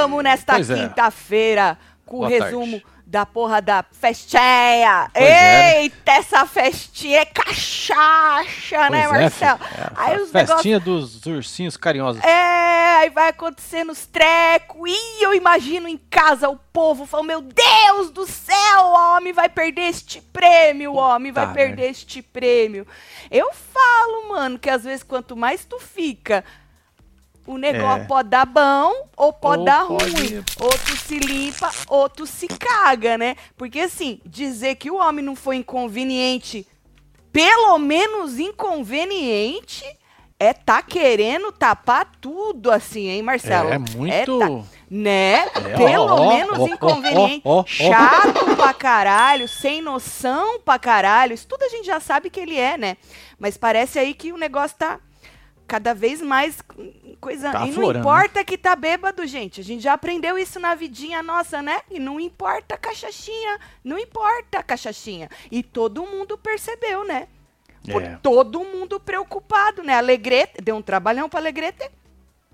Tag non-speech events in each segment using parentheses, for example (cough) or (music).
Chegamos nesta Pois é. quinta-feira com o Boa resumo tarde. da porra da festinha. Pois é. Eita, essa festinha é cachaça, né, Pois é, Marcelo? filho. É, aí os negócios festinha dos ursinhos carinhosos. É, aí vai acontecendo os trecos. E eu imagino em casa o povo falando: Meu Deus do céu, o homem vai perder este prêmio, o homem vai Puta perder este prêmio. Eu falo, mano, que às vezes quanto mais tu fica, o negócio É. pode dar bom ou pode Ou dar pode- ruim. Ou tu se limpa, ou tu se caga, né? Porque assim, dizer que o homem não foi inconveniente, pelo menos inconveniente, é tá querendo tapar tudo assim, hein, Marcelo? É muito. tá- né? É, Pelo ó, menos ó, inconveniente. ó, ó, ó. Chato pra caralho, sem noção pra caralho. Isso tudo a gente já sabe que ele é, né? Mas parece aí que o negócio tá cada vez mais coisa. Tá e não aflorando, importa que tá bêbado, gente. A gente já aprendeu isso na vidinha nossa, né? E não importa a cachaçinha. Não importa a cachaçinha. E todo mundo percebeu, né? É. todo mundo preocupado, né? Alegrete, deu um trabalhão pra Alegrete.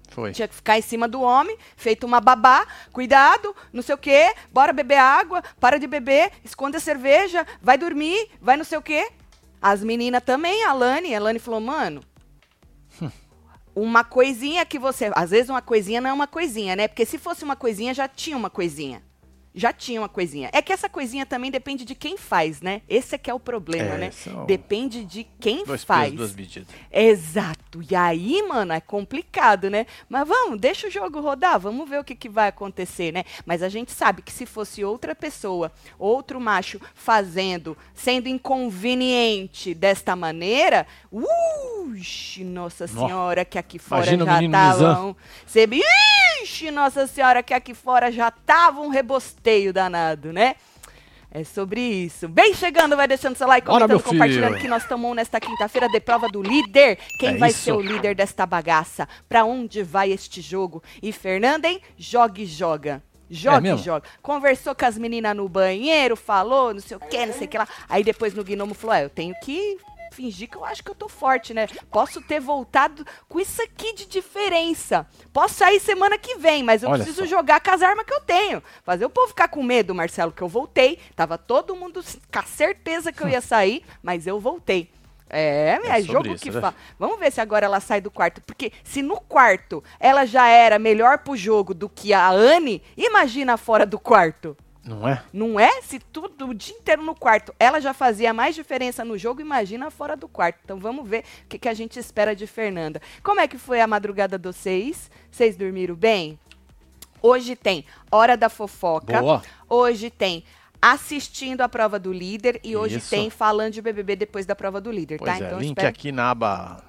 Foi. Tinha que ficar em cima do homem, feito uma babá, cuidado, não sei o quê, bora beber água, para de beber, esconde a cerveja, vai dormir, vai não sei o quê. As meninas também, a Lani, a Lani falou, mano, uma coisinha que você. Às vezes uma coisinha não é uma coisinha, né? Porque se fosse uma coisinha, já tinha uma coisinha. Já tinha uma coisinha. É que essa coisinha também depende de quem faz, né? Esse é que é o problema, É, né? Depende de quem Dois faz. pesos, duas medidas. Exato. E aí, mano, é complicado, né? Mas vamos, deixa o jogo rodar, vamos ver o que, que vai acontecer, né? Mas a gente sabe que se fosse outra pessoa, outro macho fazendo, sendo inconveniente desta maneira, uxi, nossa senhora, que aqui fora Imagina já estavam. Você, ixi, nossa senhora, que aqui fora já tava um rebosteio danado, né? É sobre isso. Bem chegando, vai deixando seu like, Bora, comentando, meu compartilhando que nós tomamos nesta quinta-feira de prova do líder. Quem É vai isso. ser o líder desta bagaça? Pra onde vai este jogo? E Fernanda, hein? Joga e joga. Joga e É mesmo? joga. Conversou com as meninas no banheiro, falou, não sei o que, não sei o que lá. Aí depois no Gnomo falou: é, eu tenho que fingir que eu acho que eu tô forte, né? Posso ter voltado com isso aqui de diferença. Posso sair semana que vem, mas eu Olha preciso só. jogar com as armas que eu tenho. Fazer o povo ficar com medo, Marcelo, que eu voltei. Tava todo mundo com a certeza que eu ia (laughs) sair, mas eu voltei. É, é, É jogo isso, que né? fala. Vamos ver se agora ela sai do quarto. Porque se no quarto ela já era melhor pro jogo do que a Anne, imagina fora do quarto. Não é? Não é? Se tudo o dia inteiro no quarto ela já fazia mais diferença no jogo, imagina fora do quarto. Então vamos ver o que, que a gente espera de Fernanda. Como é que foi a madrugada dos seis? Vocês dormiram bem? Hoje tem Hora da Fofoca. Boa. Hoje tem assistindo a prova do líder e hoje Isso. tem falando de BBB depois da prova do líder, Pois tá? é, Então link espero aqui na aba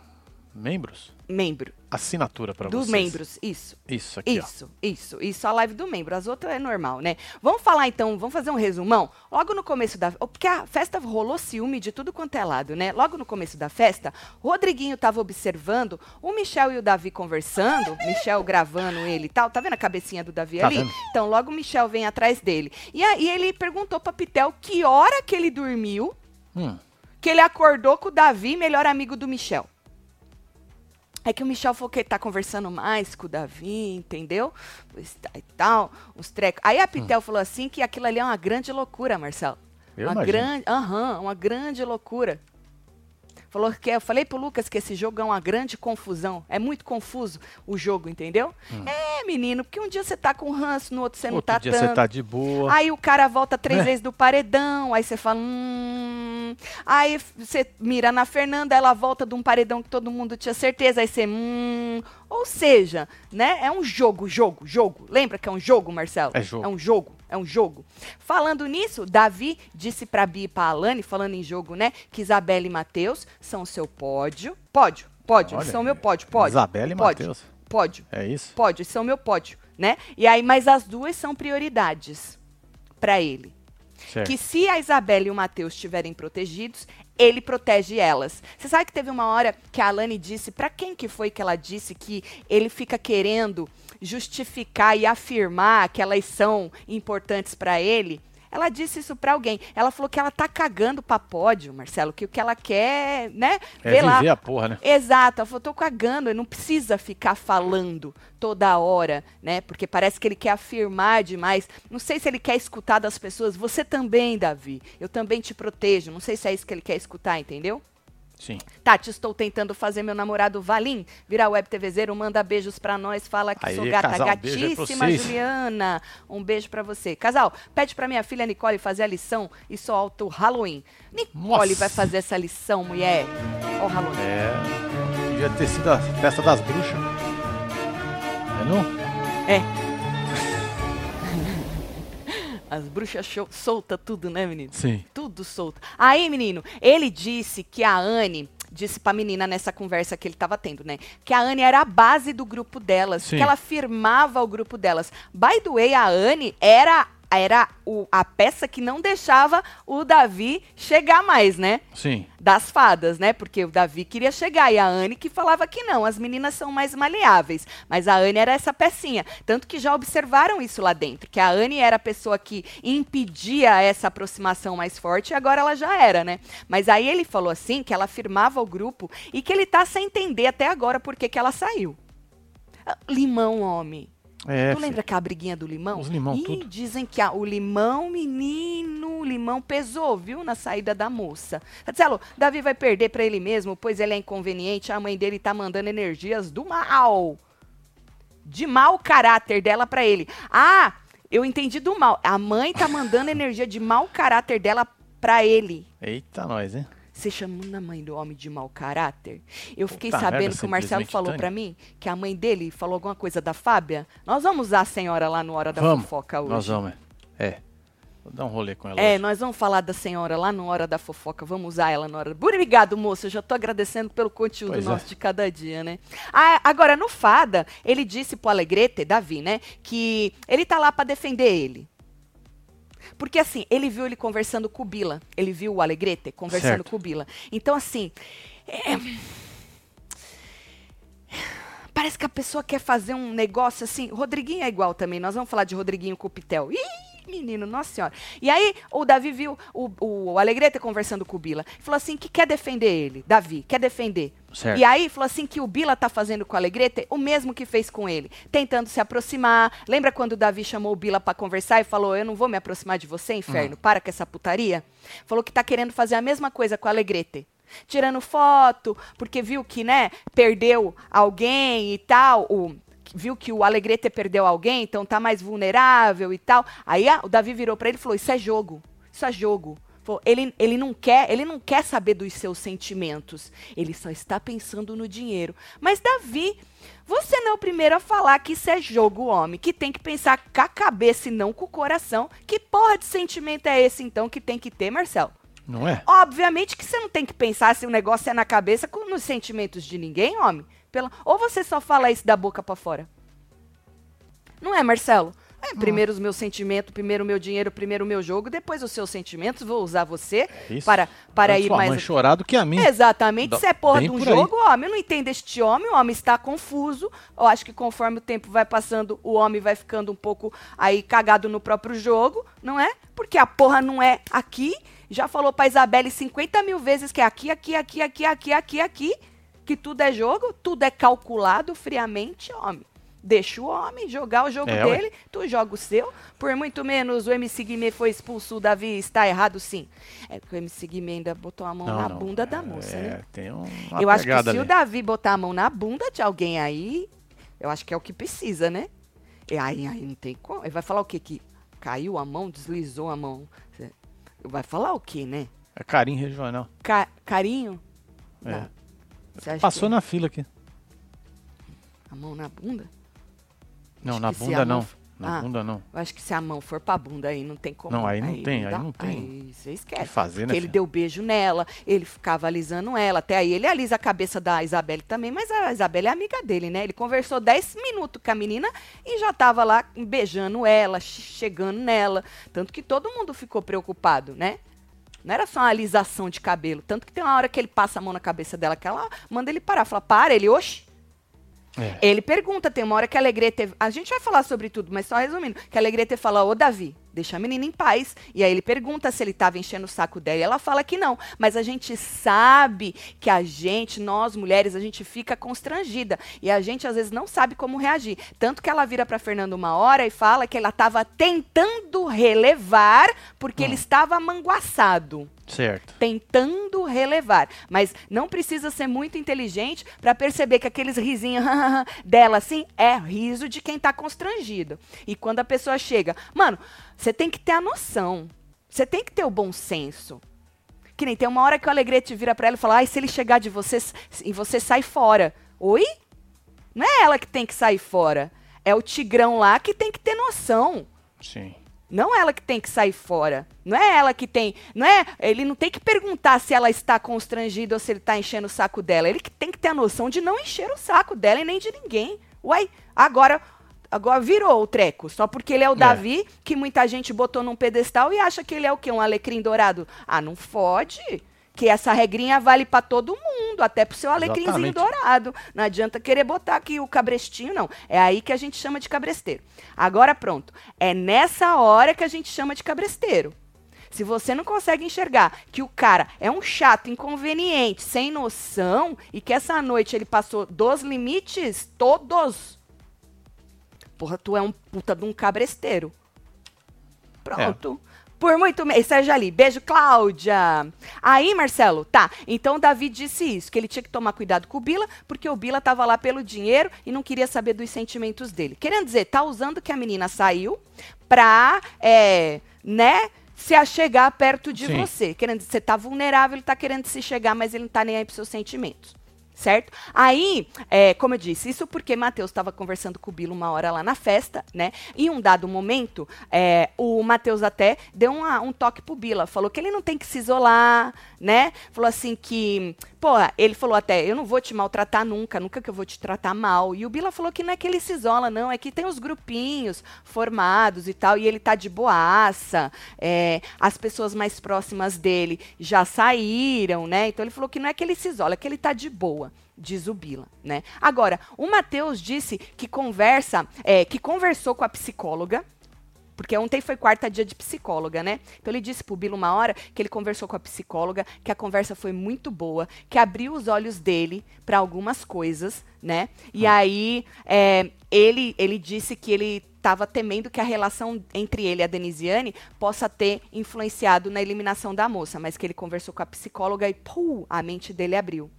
membros, membro assinatura pra dos vocês. membros, isso. Isso aqui, Isso, isso, isso, a live do membro. As outras é normal, né? Vamos falar então, vamos fazer um resumão? Logo no começo da. Porque a festa rolou ciúme de tudo quanto é lado, né? Logo no começo da festa, o Rodriguinho tava observando o Michel e o Davi conversando, (laughs) Michel gravando ele e tal. Tá vendo a cabecinha do Davi Tá ali? vendo? Então logo o Michel vem atrás dele. E aí ele perguntou pra Pitel que hora que ele dormiu, Hum, que ele acordou com o Davi, melhor amigo do Michel. É que o Michel falou que ele tá conversando mais com o Davi, entendeu? Tá E tal, uns trecos. Aí a Pitel falou assim que aquilo ali é uma grande loucura, Marcelo. Eu uma imagino. grande, aham, uma grande loucura. Falou que eu falei pro Lucas que esse jogo é uma grande confusão. É muito confuso o jogo, entendeu? É, menino, porque um dia você tá com ranço, no outro você não Outro tá dia tanto. você tá de boa. Aí o cara volta três Né? vezes do paredão, aí você fala, hum. Aí você mira na Fernanda, ela volta de um paredão que todo mundo tinha certeza, aí você, hum. Ou seja, né? É um jogo, jogo, jogo. Lembra que é um jogo, Marcelo? É jogo. É um jogo, é um jogo. Falando nisso, Davi disse pra Bia e pra Alane, falando em jogo, né? Que Isabela e Matheus são seu pódio. Pódio, pódio, Olha, são meu pódio, pódio. Isabela e pódio, Matheus. Pódio. É isso? Pódio, são meu pódio, né? E aí, mas as duas são prioridades pra ele. Certo. Que se a Isabela e o Matheus estiverem protegidos, ele protege elas. Você sabe que teve uma hora que a Alane disse, pra quem que foi que ela disse que ele fica querendo justificar e afirmar que elas são importantes pra ele? Ela disse isso pra alguém. Ela falou que ela tá cagando pra pódio, Marcelo, que o que ela quer, né? É Vê lá. viver a porra, né? Exato, ela falou, tô cagando, não precisa ficar falando toda hora, né? Porque parece que ele quer afirmar demais. Não sei se ele quer escutar das pessoas. Você também, Davi. Eu também te protejo. Não sei se é isso que ele quer escutar, entendeu? Sim. Tati, estou tentando fazer meu namorado Valim virar web TVzeiro, manda beijos pra nós, fala que Aí, sou gata casal, um pra gatíssima, vocês. Juliana. Um beijo pra você. Casal, pede pra minha filha Nicole fazer a lição e solta o Halloween. Nicole Nossa. vai fazer essa lição, mulher. Ó o Halloween. É. Devia ter sido a festa das bruxas. É não? É. As bruxas show, solta tudo, né, menino? Sim. Tudo solto. Aí, menino, ele disse que a Anne disse pra menina nessa conversa que ele tava tendo, né? Que a Anne era a base do grupo delas, Sim. que ela firmava o grupo delas. By the way, a Anne era era o- a peça que não deixava o Davi chegar mais, né? Sim. das fadas, né? Porque o Davi queria chegar e a Anne que falava que não, as meninas são mais maleáveis. Mas a Anne era essa pecinha. Tanto que já observaram isso lá dentro, que a Anne era a pessoa que impedia essa aproximação mais forte e agora ela já era, né? Mas aí ele falou assim, que ela firmava o grupo e que ele tá sem entender até agora por que que ela saiu. Ah, Limão, homem. É. tu lembra aquela briguinha do limão? Os limão, Ih, tudo. dizem que a- o limão, menino, o limão pesou, viu, na saída da moça. Marcelo, Davi vai perder pra ele mesmo, pois ele é inconveniente, a mãe dele tá mandando energias do mal. De mau caráter dela pra ele. Ah, eu entendi do mal. A mãe tá mandando energia de mau caráter dela pra ele. Eita, nós, hein? Você chamando a mãe do homem de mau caráter? Eu fiquei Puta sabendo merda, que o Marcelo falou pra mim que a mãe dele falou alguma coisa da Fábia. Nós vamos usar a senhora lá no Hora da Vamos. Fofoca hoje. Nós vamos, é. É. Vou dar um rolê com ela. É, hoje. nós vamos falar da senhora lá no Hora da Fofoca. Vamos usar ela na hora. Obrigado, moça. Eu já tô agradecendo pelo conteúdo Pois é. nosso de cada dia, né? Ah, agora, no Fada, ele disse pro Alegrete, Davi, né? Que ele tá lá pra defender ele. Porque assim, ele viu ele conversando com o Bila. Ele viu o Alegrete conversando Certo. com o Bila. Então, assim. é, Parece que a pessoa quer fazer um negócio assim. Rodriguinho é igual também. Nós vamos falar de Rodriguinho com o Pitel. Ih, menino, nossa senhora. E aí, o Davi viu o, o Alegrete conversando com o Bila. Falou assim que quer defender ele. Davi, quer defender. Certo. E aí, falou assim que o Bila tá fazendo com o Alegrete o mesmo que fez com ele. Tentando se aproximar. Lembra quando o Davi chamou o Bila pra conversar e falou: Eu não vou me aproximar de você, inferno? Para com essa putaria? Falou que tá querendo fazer a mesma coisa com o Alegrete tirando foto, porque viu que, né, perdeu alguém e tal, o, viu que o Alegrete perdeu alguém, então tá mais vulnerável e tal. Aí ah, o Davi virou pra ele e falou: "Isso é jogo. Isso é jogo." Ele, ele não quer, ele não quer saber dos seus sentimentos. Ele só está pensando no dinheiro. Mas Davi, você não é o primeiro a falar que isso é jogo, homem, que tem que pensar com a cabeça e não com o coração. Que porra de sentimento é esse então que tem que ter, Marcelo? Não é? Obviamente que você não tem que pensar se o negócio é na cabeça com nos sentimentos de ninguém, homem. Pela... Ou você só fala isso da boca pra fora. Não é, Marcelo? É, primeiro os meus sentimentos, primeiro o meu dinheiro, primeiro o meu jogo, depois os seus sentimentos, vou usar você Isso. para, para Antes ir mais. mãe chorar do que a mim. Exatamente, Dá- se é porra bem de um por aí. jogo, homem, eu não entendo este homem, o homem está confuso. Eu acho que conforme o tempo vai passando, o homem vai ficando um pouco aí cagado no próprio jogo, não é? Porque a porra não é aqui. Já falou pra Isabelle 50 mil vezes que é aqui, aqui, aqui, aqui, aqui, aqui, aqui, que tudo é jogo, tudo é calculado friamente, homem. Deixa o homem jogar o jogo É, ué. dele, tu joga o seu. Por muito menos o MC Guimê foi expulso, o Davi está errado sim. É porque o MC Guimê ainda botou a mão Não, na não. bunda da É, moça, é, né? Tem um, Eu acho que se ali. o Davi botar a mão na bunda de alguém aí, eu acho que é o que precisa, né? E aí, aí não tem como. Ele vai falar o quê? Que caiu a mão, deslizou a mão. Vai falar o quê, né? É carinho regional. Ca- carinho? É. Dá. Passou que na fila aqui. a mão na bunda? Não, Acho na bunda não. f- Na Ah. bunda não. Eu acho que se a mão for pra bunda aí, não tem como. Não, aí não tem, aí dá. não tem. Aí você esquece. que fazer, né? Ele filho? deu beijo nela, ele ficava alisando ela. Até aí ele alisa a cabeça da Isabelle também, mas a Isabelle é amiga dele, né? Ele conversou 10 minutos com a menina e já tava lá beijando ela, che- chegando nela. Tanto que todo mundo ficou preocupado, né? Não era só uma alisação de cabelo. Tanto que tem uma hora que ele passa a mão na cabeça dela, que ela manda ele parar. Fala, para, ele, oxe. É. Ele pergunta, tem uma hora que a Alegrete. A gente vai falar sobre tudo, mas só resumindo. Que a Alegrete fala, ô Davi, deixa a menina em paz. E aí ele pergunta se ele estava enchendo o saco dela. E ela fala que não. Mas a gente sabe que a gente, nós mulheres, a gente fica constrangida. E a gente às vezes não sabe como reagir. Tanto que ela vira para Fernando uma hora e fala que ela estava tentando relevar porque ele estava manguaçado. Certo. Tentando relevar. Mas não precisa ser muito inteligente para perceber que aqueles risinhos (laughs) dela, assim, é riso de quem tá constrangido. E quando a pessoa chega, mano, você tem que ter a noção. Você tem que ter o bom senso. Que nem tem uma hora que o Alegrete vira para ela e fala: ai, se ele chegar de você e você sai fora. Oi? Não é ela que tem que sair fora. É o tigrão lá que tem que ter noção. Sim. Não ela que tem que sair fora. Não é ela que tem. Não é. Ele não tem que perguntar se ela está constrangida ou se ele está enchendo o saco dela. Ele que tem que ter a noção de não encher o saco dela e nem de ninguém. Uai, agora. Agora virou o treco, só porque ele é o É. Davi, que muita gente botou num pedestal e acha que ele é o quê? Um alecrim dourado. Ah, não fode. Que essa regrinha vale para todo mundo, até pro seu alecrimzinho Exatamente. dourado. Não adianta querer botar aqui o cabrestinho, não. É aí que a gente chama de cabresteiro. Agora pronto. É nessa hora que a gente chama de cabresteiro. Se você não consegue enxergar que o cara é um chato, inconveniente, sem noção, e que essa noite ele passou dos limites todos, porra, tu é um puta de um cabresteiro. Pronto. Por muito menos. Seja ali. Beijo, Cláudia. Aí, Marcelo, tá. Então o Davi disse isso, que ele tinha que tomar cuidado com o Bila, porque o Bila tava lá pelo dinheiro e não queria saber dos sentimentos dele. Querendo dizer, tá usando que a menina saiu pra, é, né, se achegar perto de Sim. você. Querendo dizer, você tá vulnerável, ele tá querendo se chegar, mas ele não tá nem aí pros seus sentimentos. Certo? Aí, é, como eu disse, isso porque Matheus estava conversando com o Bilo uma hora lá na festa, né? Em um dado momento, é, o Matheus até deu uma- um toque pro Bila, falou que ele não tem que se isolar, né? Falou assim que, pô, ele falou até, eu não vou te maltratar nunca, nunca que eu vou te tratar mal. E o Bila falou que não é que ele se isola, não, é que tem os grupinhos formados e tal, e ele tá de boaça, é, as pessoas mais próximas dele já saíram, né? Então ele falou que não é que ele se isola, é que ele tá de boa. Diz o Bila, né? Agora, o Matheus disse que conversa, é, que conversou com a psicóloga, porque ontem foi quarta dia de psicóloga, né? Então ele disse pro Bilo uma hora que ele conversou com a psicóloga, que a conversa foi muito boa, que abriu os olhos dele para algumas coisas, né? E aí é, ele, ele disse que ele estava temendo que a relação entre ele e a Denisiane possa ter influenciado na eliminação da moça, mas que ele conversou com a psicóloga e pum, a mente dele abriu.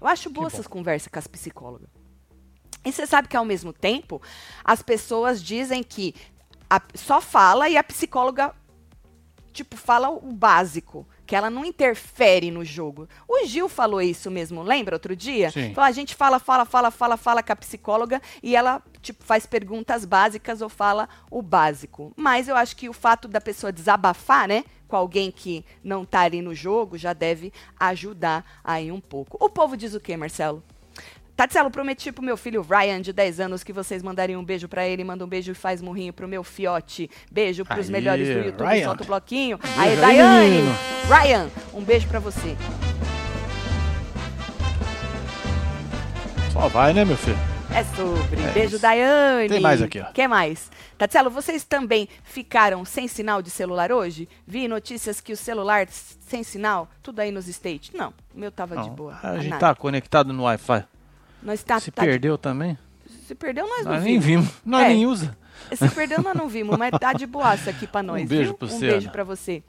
Eu acho boa bom. essas conversas com as psicólogas. E você sabe que ao mesmo tempo as pessoas dizem que a- só fala e a psicóloga tipo fala o básico, que ela não interfere no jogo. O Gil falou isso mesmo, lembra outro dia? Sim. Falou, a gente fala, fala, fala, fala, fala com a psicóloga e ela tipo faz perguntas básicas ou fala o básico. Mas eu acho que o fato da pessoa desabafar, né, com alguém que não tá ali no jogo já deve ajudar aí um pouco. O povo diz o quê, Marcelo? Tatielo, prometi pro meu filho Ryan, de 10 anos, que vocês mandariam um beijo pra ele. Manda um beijo e faz murrinho pro meu fiote. Beijo pros Aí, melhores do YouTube. Ryan. Solta o bloquinho. Aí, aí, Daiane. Ryan, um beijo pra você. Só vai, né, meu filho? É sobre. É beijo, isso. Daiane. Tem mais aqui, ó. que mais? Tatielo, vocês também ficaram sem sinal de celular hoje? Vi notícias que o celular sem sinal, tudo aí nos States. Não, o meu tava de Não, boa. a gente nada. tá conectado no Wi-Fi. Nós tá, Se tá de- perdeu também? Se perdeu, nós não Nós nem vimos. vimos. Nós É. nem usa. Se perdeu, nós não vimos, mas tá de boaça aqui pra nós, beijo viu? um beijo pra você.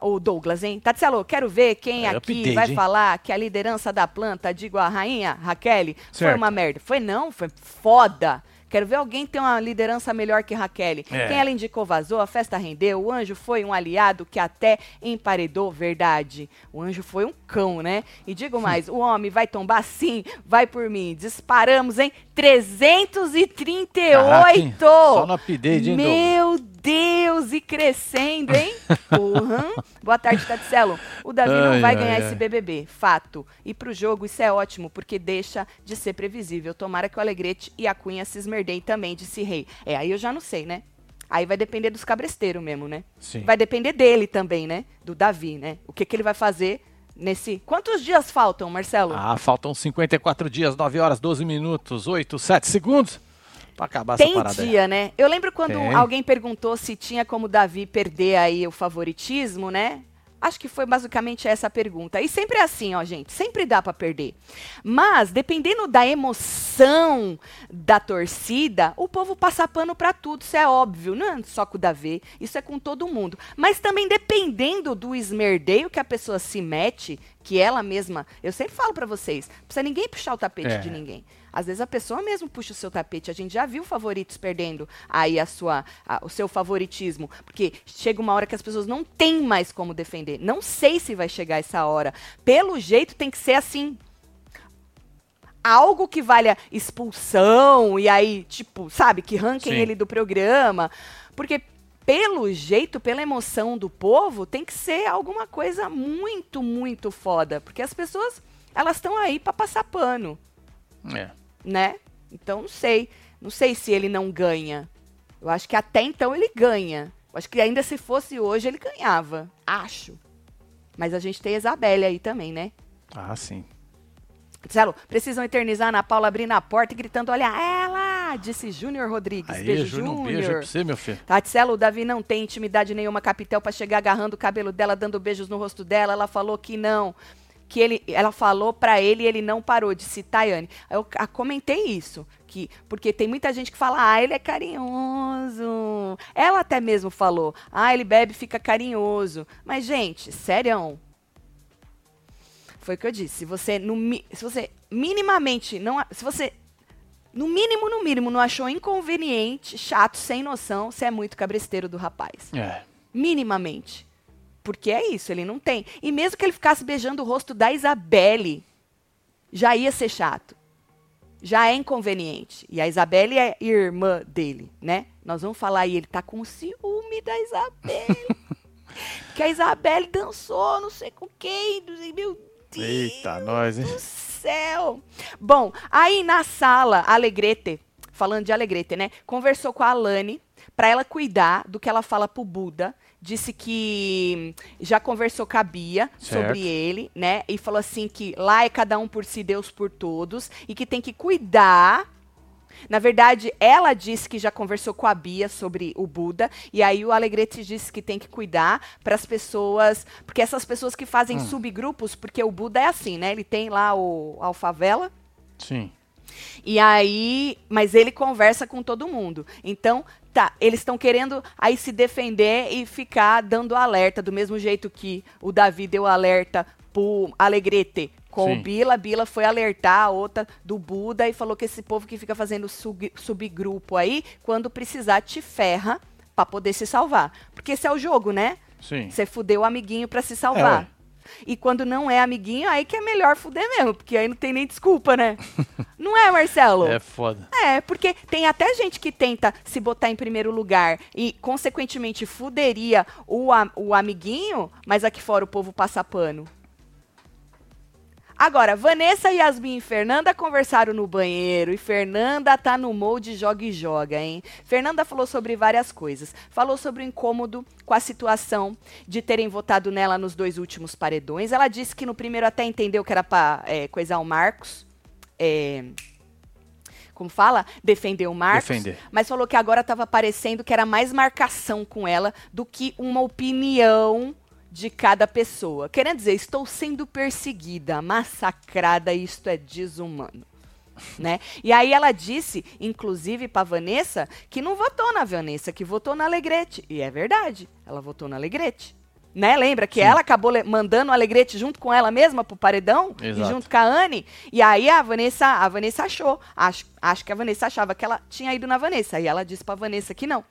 O Douglas, hein? Tatielo, quero ver quem É, aqui update, vai hein? falar que a liderança da planta, digo a rainha Raquel, foi Certo. uma merda. Foi não, foi foda. Quero ver alguém ter uma liderança melhor que Raquel. É. Quem ela indicou vazou, a festa rendeu, o anjo foi um aliado que até emparedou verdade. O anjo foi um cão, né? E digo (laughs) mais, o homem vai tombar sim, vai por mim. Disparamos, hein? 338! Caraca? Só no update, hein? Meu Deus, e crescendo, hein? (laughs) Uhum. Boa tarde, Tatselo. O Davi não Ai, vai ai, ganhar ai. esse BBB, fato. E pro jogo isso é ótimo, porque deixa de ser previsível. Tomara que o Alegrete e a Cunha se esmerdem também, disse Rei. É, aí eu já não sei, né? Aí vai depender dos cabresteiros mesmo, né? Sim. Vai depender dele também, né? Do Davi, né? O que, que ele vai fazer nesse... Quantos dias faltam, Marcelo? Ah, faltam 54 dias, 9 horas, 12 minutos, 8, 7 segundos. Pra acabar Tem essa parada aí. dia, né? Eu lembro quando Tem. alguém perguntou se tinha como Davi perder aí o favoritismo, né? Acho que foi basicamente essa a pergunta. E sempre é assim, ó, gente. Sempre dá pra perder. Mas, dependendo da emoção da torcida, o povo passa pano pra tudo. Isso é óbvio. Não é só com o Davi. Isso é com todo mundo. Mas também dependendo do esmerdeio que a pessoa se mete, que ela mesma. Eu sempre falo pra vocês: não precisa ninguém puxar o tapete É. de ninguém. Às vezes a pessoa mesmo puxa o seu tapete. A gente já viu favoritos perdendo aí a sua, a- o seu favoritismo. Porque chega uma hora que as pessoas não têm mais como defender. Não sei se vai chegar essa hora. Pelo jeito tem que ser assim. Algo que valha expulsão e aí, tipo, sabe, que ranquem Sim. ele do programa. Porque pelo jeito, pela emoção do povo, tem que ser alguma coisa muito, muito foda. Porque as pessoas, elas estão aí pra passar pano É. né? Então não sei. Não sei se ele não ganha. Eu acho que até então ele ganha. Eu acho que ainda se fosse hoje ele ganhava. Acho. Mas a gente tem a Isabelle aí também, né? Ah, sim. Marcelo, precisam eternizar a Ana Paula abrindo a porta e gritando: Olha ela! Disse Júnior Rodrigues. Aí, beijo, Júnior, um beijo pra você, meu filho. Tatselo, o Davi não tem intimidade nenhuma, capitel, pra chegar agarrando o cabelo dela, dando beijos no rosto dela. Ela falou que não. Que ele, ela falou pra ele e ele não parou, disse Tayane. Eu a- comentei isso, que porque tem muita gente que fala, ah, ele é carinhoso. Ela até mesmo falou, ah, ele bebe, fica carinhoso. Mas, gente, sério. Foi o que eu disse. Se você, no, se você minimamente não. Se você no mínimo, no mínimo, não achou inconveniente, chato, sem noção, você é muito cabresteiro do rapaz. É. Minimamente. Porque é isso, ele não tem. E mesmo que ele ficasse beijando o rosto da Isabelle, já ia ser chato. Já é inconveniente. E a Isabelle é irmã dele, né? Nós vamos falar aí, ele tá com ciúme da Isabelle. (laughs) que a Isabelle dançou, não sei com quem, meu Deus Eita, nós, hein? do céu. Bom, aí na sala, a Alegrete, falando de Alegrete, né? Conversou com a Alane para ela cuidar do que ela fala pro Buda. Disse que já conversou com a Bia Certo. sobre ele, né? E falou assim que lá é cada um por si, Deus por todos. E que tem que cuidar na verdade, ela disse que já conversou com a Bia sobre o Buda, e aí o Alegrete disse que tem que cuidar para as pessoas, porque essas pessoas que fazem subgrupos, porque o Buda é assim, né? Ele tem lá o Alfavela, Sim. E aí, mas ele conversa com todo mundo. Então, tá, eles estão querendo aí se defender e ficar dando alerta, do mesmo jeito que o Davi deu alerta pro Alegrete com Sim. o Bila. Bila foi alertar a outra do Buda e falou que esse povo que fica fazendo sub- subgrupo aí, quando precisar, te ferra pra poder se salvar. Porque esse é o jogo, né? Sim. Você fudeu o amiguinho pra se salvar. É. e quando não é amiguinho, aí que é melhor fuder mesmo, porque aí não tem nem desculpa, né? (laughs) não é, Marcelo? É foda. É, porque tem até gente que tenta se botar em primeiro lugar e, consequentemente, fuderia o, o amiguinho, mas aqui fora o povo passa pano. Agora, Vanessa, Yasmin e Fernanda conversaram no banheiro e Fernanda tá no molde joga e joga, hein? Fernanda falou sobre várias coisas. Falou sobre o incômodo com a situação de terem votado nela nos dois últimos paredões. Ela disse que no primeiro até entendeu que era pra é, coisar o Marcos. É, como fala? Defender o Marcos. Defender. Mas falou que agora estava parecendo que era mais marcação com ela do que uma opinião de cada pessoa. Querendo dizer, estou sendo perseguida, massacrada, isto é desumano. Né? E aí ela disse, inclusive para Vanessa, que não votou na Vanessa, que votou na Alegrete. E é verdade, ela votou na Alegrete. Né? Lembra que Sim. ela acabou mandando o Alegrete junto com ela mesma pro paredão? E Exato. junto com a Anne? E aí a Vanessa, a Vanessa achou. Acho, acho que a Vanessa achava que ela tinha ido na Vanessa. E ela disse pra Vanessa que não.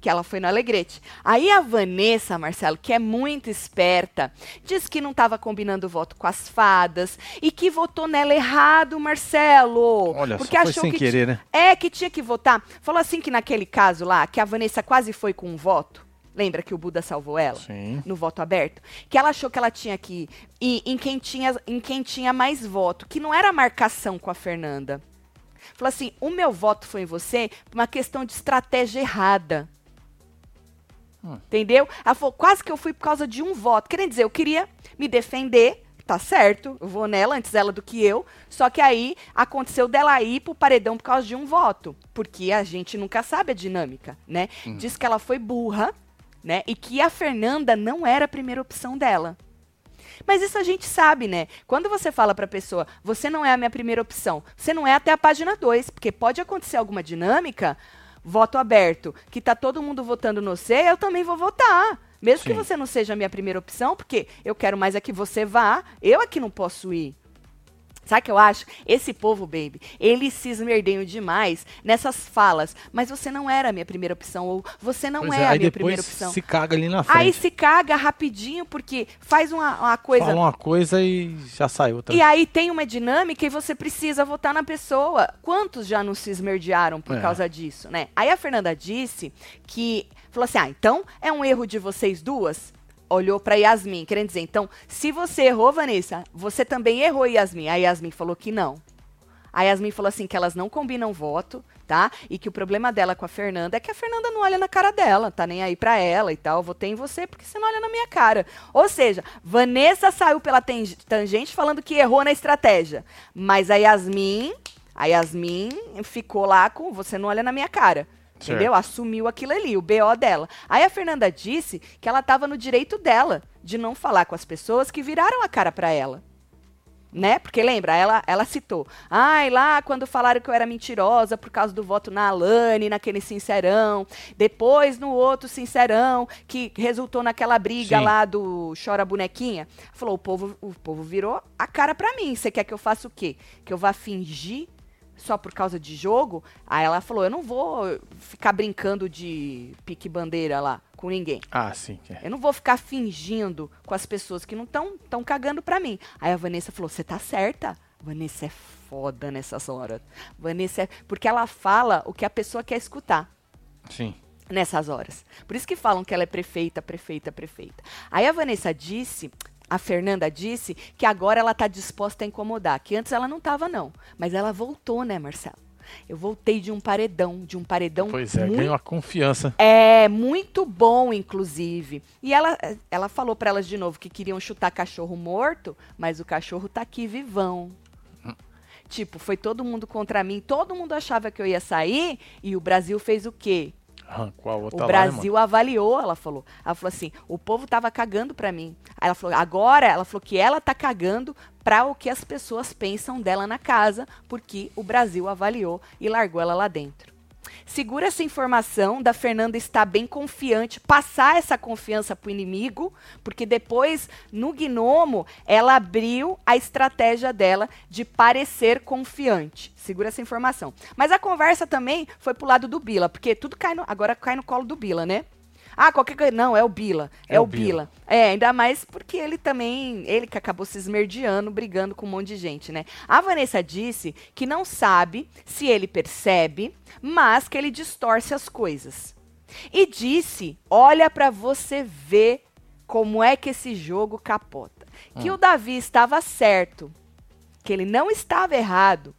Que ela foi no Alegrete. Aí a Vanessa, Marcelo, que é muito esperta, disse que não estava combinando o voto com as fadas e que votou nela errado, Marcelo. Olha porque só, achou sem que querer, né? É, que tinha que votar. Falou assim que naquele caso lá, que a Vanessa quase foi com um voto. Lembra que o Buda salvou ela? Sim. no voto aberto, que ela achou que ela tinha que ir em quem tinha, em quem tinha mais voto, que não era marcação com a Fernanda. Falou assim: o meu voto foi em você por uma questão de estratégia errada. Entendeu? Ela falou: quase que eu fui por causa de um voto. Querendo dizer, eu queria me defender, tá certo, eu vou nela, antes ela do que eu. Só que aí aconteceu dela ir pro paredão por causa de um voto. Porque a gente nunca sabe a dinâmica, né? Diz que ela foi burra, né? E que a Fernanda não era a primeira opção dela. Mas isso a gente sabe, né? Quando você fala pra pessoa, você não é a minha primeira opção, você não é até a página 2, porque pode acontecer alguma dinâmica, voto aberto, que tá todo mundo votando no C, eu também vou votar. Mesmo que Sim. você não seja a minha primeira opção, porque eu quero mais é que você vá, eu aqui não posso ir. Sabe o que eu acho? Esse povo, baby, eles se esmerdeiam demais nessas falas. Mas você não era a minha primeira opção, ou você não Pois é, a aí minha primeira opção. se caga ali na frente. Aí se caga rapidinho, porque faz uma, uma coisa. Fala uma coisa e já sai outra. E aí tem uma dinâmica e você precisa votar na pessoa. Quantos já não se esmerdearam por É. causa disso, né? Aí a Fernanda disse que falou assim: "Ah, então é um erro de vocês duas?" Olhou pra Yasmin, querendo dizer, então, se você errou, Vanessa, você também errou, Yasmin. A Yasmin falou que não. A Yasmin falou assim que elas não combinam voto, tá? E que o problema dela com a Fernanda é que a Fernanda não olha na cara dela, tá nem aí pra ela e tal. Votei em você porque você não olha na minha cara. Ou seja, Vanessa saiu pela tangente falando que errou na estratégia. Mas a Yasmin, a Yasmin ficou lá com você não olha na minha cara. Certo. Entendeu? Assumiu aquilo ali, o BO dela. Aí a Fernanda disse que ela tava no direito dela de não falar com as pessoas que viraram a cara pra ela né? Porque lembra, ela, ela citou. Ai, lá quando falaram que eu era mentirosa por causa do voto na Alane, naquele sincerão. Depois no outro sincerão, que resultou naquela briga Sim. lá do Chora Bonequinha. Falou, o povo, o povo virou a cara pra mim. Você quer que eu faça o quê? Que eu vá fingir só por causa de jogo? Aí ela falou, eu não vou ficar brincando de pique bandeira lá com ninguém. Ah, sim. é. Eu não vou ficar fingindo com as pessoas que não estão tão cagando pra mim. Aí a Vanessa falou: você tá certa. Vanessa é foda nessas horas. Vanessa é. Porque ela fala o que a pessoa quer escutar Sim. nessas horas. Por isso que falam que ela é prefeita, prefeita, prefeita. Aí a Vanessa disse, a Fernanda disse, que agora ela tá disposta a incomodar, que antes ela não tava não, mas ela voltou, né, Marcelo? Eu voltei de um paredão, de um paredão Pois é, muito ganhou a confiança. é, muito bom, inclusive. E ela, ela falou pra elas de novo que queriam chutar cachorro morto, mas o cachorro tá aqui vivão. Tipo, foi todo mundo contra mim, todo mundo achava que eu ia sair, e o Brasil fez o quê? Outra O lá, né, Brasil avaliou, ela falou. Ela falou assim: o povo tava cagando pra mim. Aí ela falou: agora, ela falou que ela tá cagando pra o que as pessoas pensam dela na casa, porque o Brasil avaliou e largou ela lá dentro. Segura essa informação da Fernanda estar bem confiante, passar essa confiança pro inimigo, porque depois, no Gnomo, ela abriu a estratégia dela de parecer confiante. Segura essa informação. Mas a conversa também foi pro lado do Bila, porque tudo cai no, agora cai no colo do Bila, né? Ah, qualquer coisa. Não, é o Bila. É, É o Bila. Bila. É, ainda mais porque ele também. Ele que acabou se esmerdeando, brigando com um monte de gente, né? A Vanessa disse que não sabe se ele percebe, mas que ele distorce as coisas. E disse: olha pra você ver como é que esse jogo capota. Que o Davi estava certo, que ele não estava errado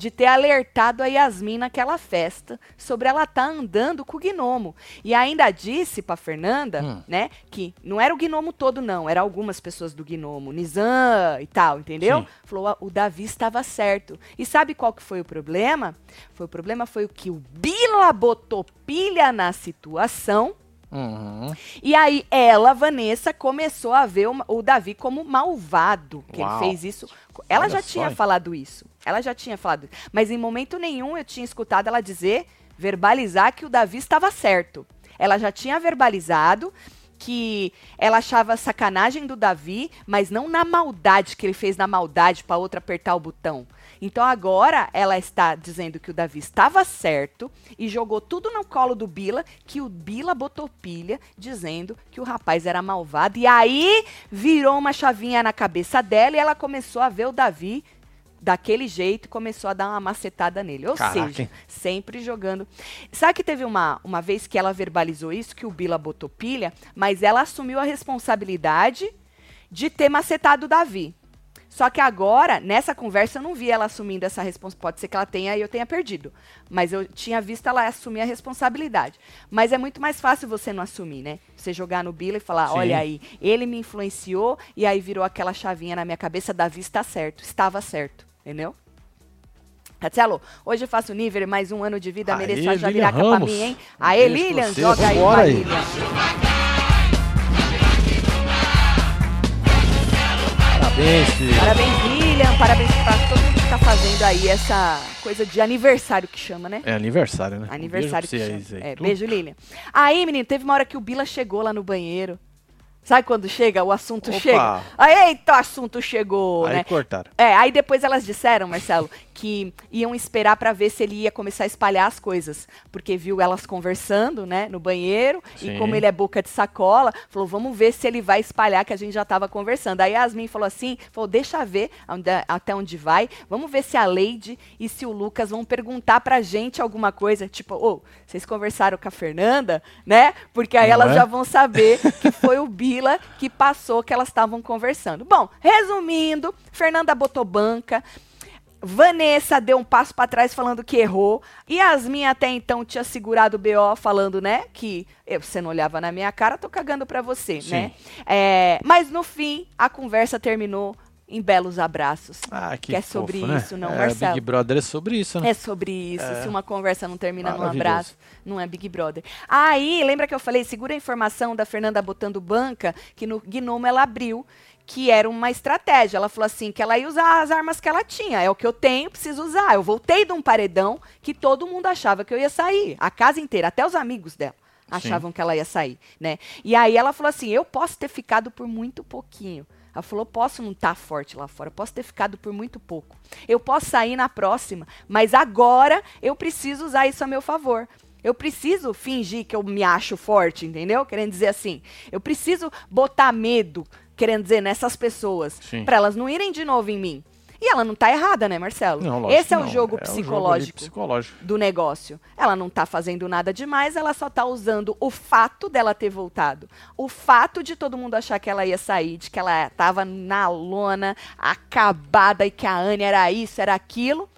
de ter alertado a Yasmin naquela festa sobre ela estar andando com o gnomo. E ainda disse pra Fernanda, Hum. né, que não era o gnomo todo não, era algumas pessoas do gnomo, Nizam e tal, entendeu? Sim. Falou, "Ah, o Davi estava certo. E sabe qual que foi o problema? Foi o problema foi o que o Bila botou pilha na situação. Uhum. E aí ela, Vanessa, começou a ver o, o Davi como malvado. Que Uau. ele fez isso. Ela Olha já tinha falado isso. Ela já tinha falado. Mas em momento nenhum eu tinha escutado ela dizer, verbalizar que o Davi estava certo. Ela já tinha verbalizado que ela achava sacanagem do Davi, mas não na maldade que ele fez na maldade para outra apertar o botão. Então agora ela está dizendo que o Davi estava certo e jogou tudo no colo do Bila, que o Bila botou pilha, dizendo que o rapaz era malvado. E aí virou uma chavinha na cabeça dela e ela começou a ver o Davi daquele jeito e começou a dar uma macetada nele. Ou Caraca, seja, sempre jogando. Sabe que teve uma, uma vez que ela verbalizou isso, que o Bila botou pilha, mas ela assumiu a responsabilidade de ter macetado o Davi. Só que agora, nessa conversa, eu não vi ela assumindo essa responsabilidade. Pode ser que ela tenha e eu tenha perdido. Mas eu tinha visto ela assumir a responsabilidade. Mas é muito mais fácil você não assumir, né? Você jogar no Bila e falar: Sim. olha aí, ele me influenciou e aí virou aquela chavinha na minha cabeça: Davi está certo, estava certo. Entendeu? Tatielo, hoje eu faço nível, mais um ano de vida, Aê, mereço a Lilian javiraca pra Ramos. mim, hein? Aê, Lilian, joga aí, aí. Lilian. Parabéns, filho. Parabéns, Lilian, parabéns pra todo mundo que tá fazendo aí essa coisa de aniversário que chama, né? É aniversário, né? Aniversário um beijo que chama. aí. É, beijo, Lilian. Aí, menino, teve uma hora que o Bila chegou lá no banheiro. Sabe quando chega, o assunto Opa. chega? Aí, eita, o assunto chegou, Aí né? cortaram. É, aí depois elas disseram, Marcelo, que iam esperar pra ver se ele ia começar a espalhar as coisas, porque viu elas conversando, né, no banheiro, Sim. e como ele é boca de sacola, falou, vamos ver se ele vai espalhar que a gente já tava conversando. Aí Yasmin falou assim, falou, deixa ver até onde vai, vamos ver se a Leide e se o Lucas vão perguntar pra gente alguma coisa, tipo, ô, vocês conversaram com a Fernanda, né? Porque aí Não elas é? já vão saber que foi o Bila que passou que elas estavam conversando. Bom, resumindo, Fernanda botou banca. Vanessa deu um passo para trás falando que errou. Yasmin até então tinha segurado o BO falando, né, que eu, você não olhava na minha cara, tô cagando pra você, Sim. né? É, mas no fim, a conversa terminou em belos abraços. Ah, que Que é fofo, sobre né? isso, não, é, Marcelo? Big Brother é sobre isso, né? É sobre isso. É. Se uma conversa não termina num abraço, não é Big Brother. Aí, lembra que eu falei, segura a informação da Fernanda botando banca, que no Gnomo ela abriu, que era uma estratégia. Ela falou assim, que ela ia usar as armas que ela tinha. É o que eu tenho, preciso usar. Eu voltei de um paredão que todo mundo achava que eu ia sair. A casa inteira, até os amigos dela. Achavam que ela ia sair, né? E aí ela falou assim: eu posso ter ficado por muito pouquinho. Ela falou: posso não estar forte lá fora, posso ter ficado por muito pouco. Eu posso sair na próxima, mas agora eu preciso usar isso a meu favor. Eu preciso fingir que eu me acho forte, entendeu? Querendo dizer assim, eu preciso botar medo, querendo dizer, nessas pessoas, para elas não irem de novo em mim. E ela não tá errada, né, Marcelo? Não, lógico Esse é que o não. jogo É um ali psicológico psicológico. do negócio. Ela não tá fazendo nada demais, ela só tá usando o fato dela ter voltado. O fato de todo mundo achar que ela ia sair, de que ela tava na lona, acabada e que a Anne era isso, era aquilo,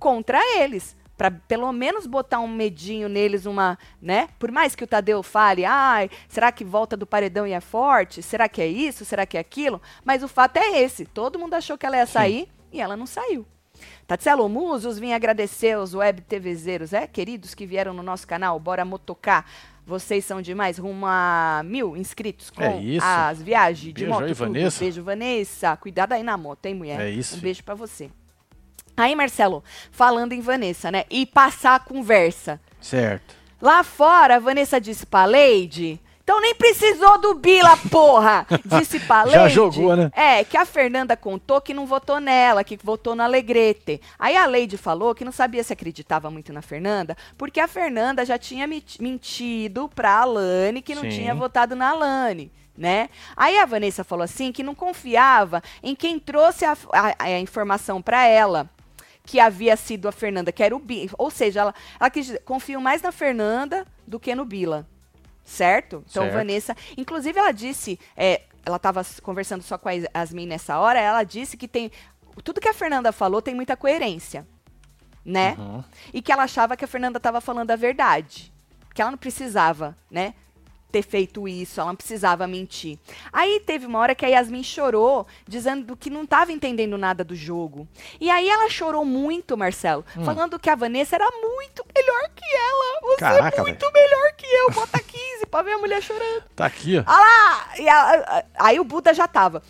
contra eles. Pra pelo menos botar um medinho neles, uma, né? Por mais que o Tadeu fale, ai, será que volta do paredão e é forte? Será que é isso? Será que é aquilo? Mas o fato é esse. Todo mundo achou que ela ia sair e ela não saiu. Tatselo Musos, vim agradecer aos web TVzeiros, é, queridos que vieram no nosso canal, bora motocar. Vocês são demais, rumo a mil inscritos com É isso. as viagens de Beijo moto. aí. Vanessa. Beijo, Vanessa. Cuidado aí na moto, hein, mulher? É isso, Um beijo pra você. Aí, Marcelo, falando em Vanessa, né? E passar a conversa. Certo. Lá fora, a Vanessa disse pra Leide. Então nem precisou do Bila, porra! (laughs) Disse pra Leide. Já jogou, né? É, que a Fernanda contou que não votou nela, que votou na Alegrete. Aí a Leide falou que não sabia se acreditava muito na Fernanda, porque a Fernanda já tinha mentido pra Alane que não Sim. tinha votado na Alane. Né? Aí a Vanessa falou assim que não confiava em quem trouxe a, a- a informação pra ela que havia sido a Fernanda, que era o Bila. Ou seja, ela, ela quis dizer, confio mais na Fernanda do que no Bila. Certo? Então, Certo. Vanessa. Inclusive, ela disse. é, ela estava conversando só com a Yas- Yasmin nessa hora. Ela disse que tem. Tudo que a Fernanda falou tem muita coerência. Né? Uhum. E que ela achava que a Fernanda estava falando a verdade. Que ela não precisava, né? Ter feito isso, ela não precisava mentir. Aí teve uma hora que a Yasmin chorou, dizendo que não estava entendendo nada do jogo. E aí ela chorou muito, Marcelo, Hum. falando que a Vanessa era muito melhor que ela. Você Caraca, é muito melhor que eu. Bota 15 pra ver a mulher chorando. Tá aqui, ó. Ah lá! E a- a- aí o Buda já tava.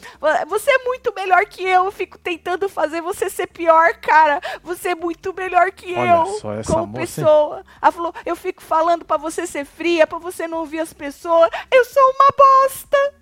Você é muito melhor que eu. Eu fico tentando fazer você ser pior, cara. Você é muito melhor que Olha eu. só essa como moça, pessoa. Ela falou: eu fico falando pra você ser fria, pra você não ouvir as pessoas. Eu sou uma bosta.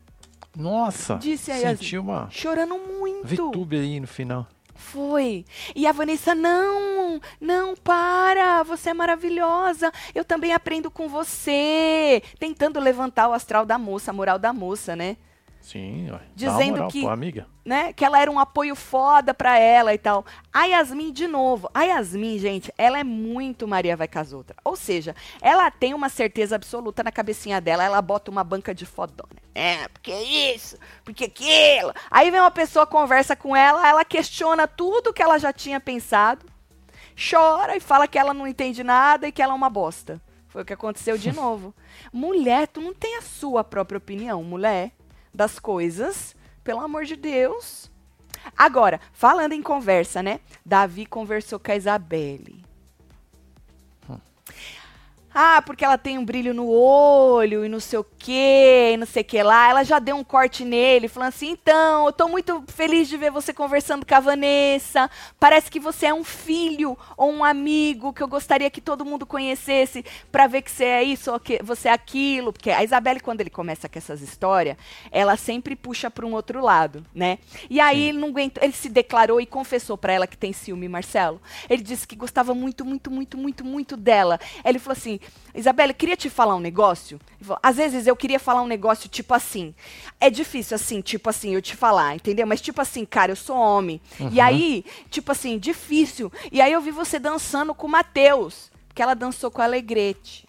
Nossa. Disse a Senti Yasmin. uma Chorando muito. VTube aí no final. Foi. E a Vanessa, não, não, para, você é maravilhosa. Eu também aprendo com você. Tentando levantar o astral da moça, a moral da moça, né? Sim, ué. Dizendo moral, que- Pô, amiga. né? Que ela era um apoio foda pra ela e tal. A Yasmin, de novo. A Yasmin, gente, ela é muito Maria vai com as outras. Ou seja, ela tem uma certeza absoluta na cabecinha dela. Ela bota uma banca de fodona. É, porque isso, porque aquilo. Aí vem uma pessoa, conversa com ela, ela questiona tudo que ela já tinha pensado, chora e fala que ela não entende nada e que ela é uma bosta. Foi o que aconteceu de (laughs) novo. Mulher, tu não tem a sua própria opinião, mulher, das coisas. Pelo amor de Deus. Agora, falando em conversa, né? Davi conversou com a Isabelle. Ah, porque ela tem um brilho no olho e não sei o quê, e não sei o que lá. Ela já deu um corte nele, falando assim: então, eu tô muito feliz de ver você conversando com a Vanessa. Parece que você é um filho ou um amigo que eu gostaria que todo mundo conhecesse pra ver que você é isso ou que você é aquilo. Porque a Isabelle, quando ele começa com essas histórias, ela sempre puxa pra um outro lado, né? E aí ele não aguentou, ele se declarou e confessou pra ela que tem ciúme, Marcelo. Ele disse que gostava muito, muito, muito, muito, muito dela. Ele falou assim: Isabelle, eu queria te falar um negócio. Às vezes eu queria falar um negócio tipo assim. É difícil assim, tipo assim, eu te falar, entendeu? Mas tipo assim, cara, eu sou homem. E aí, tipo assim, difícil. E aí eu vi você dançando com o Matheus, porque ela dançou com a Alegrete.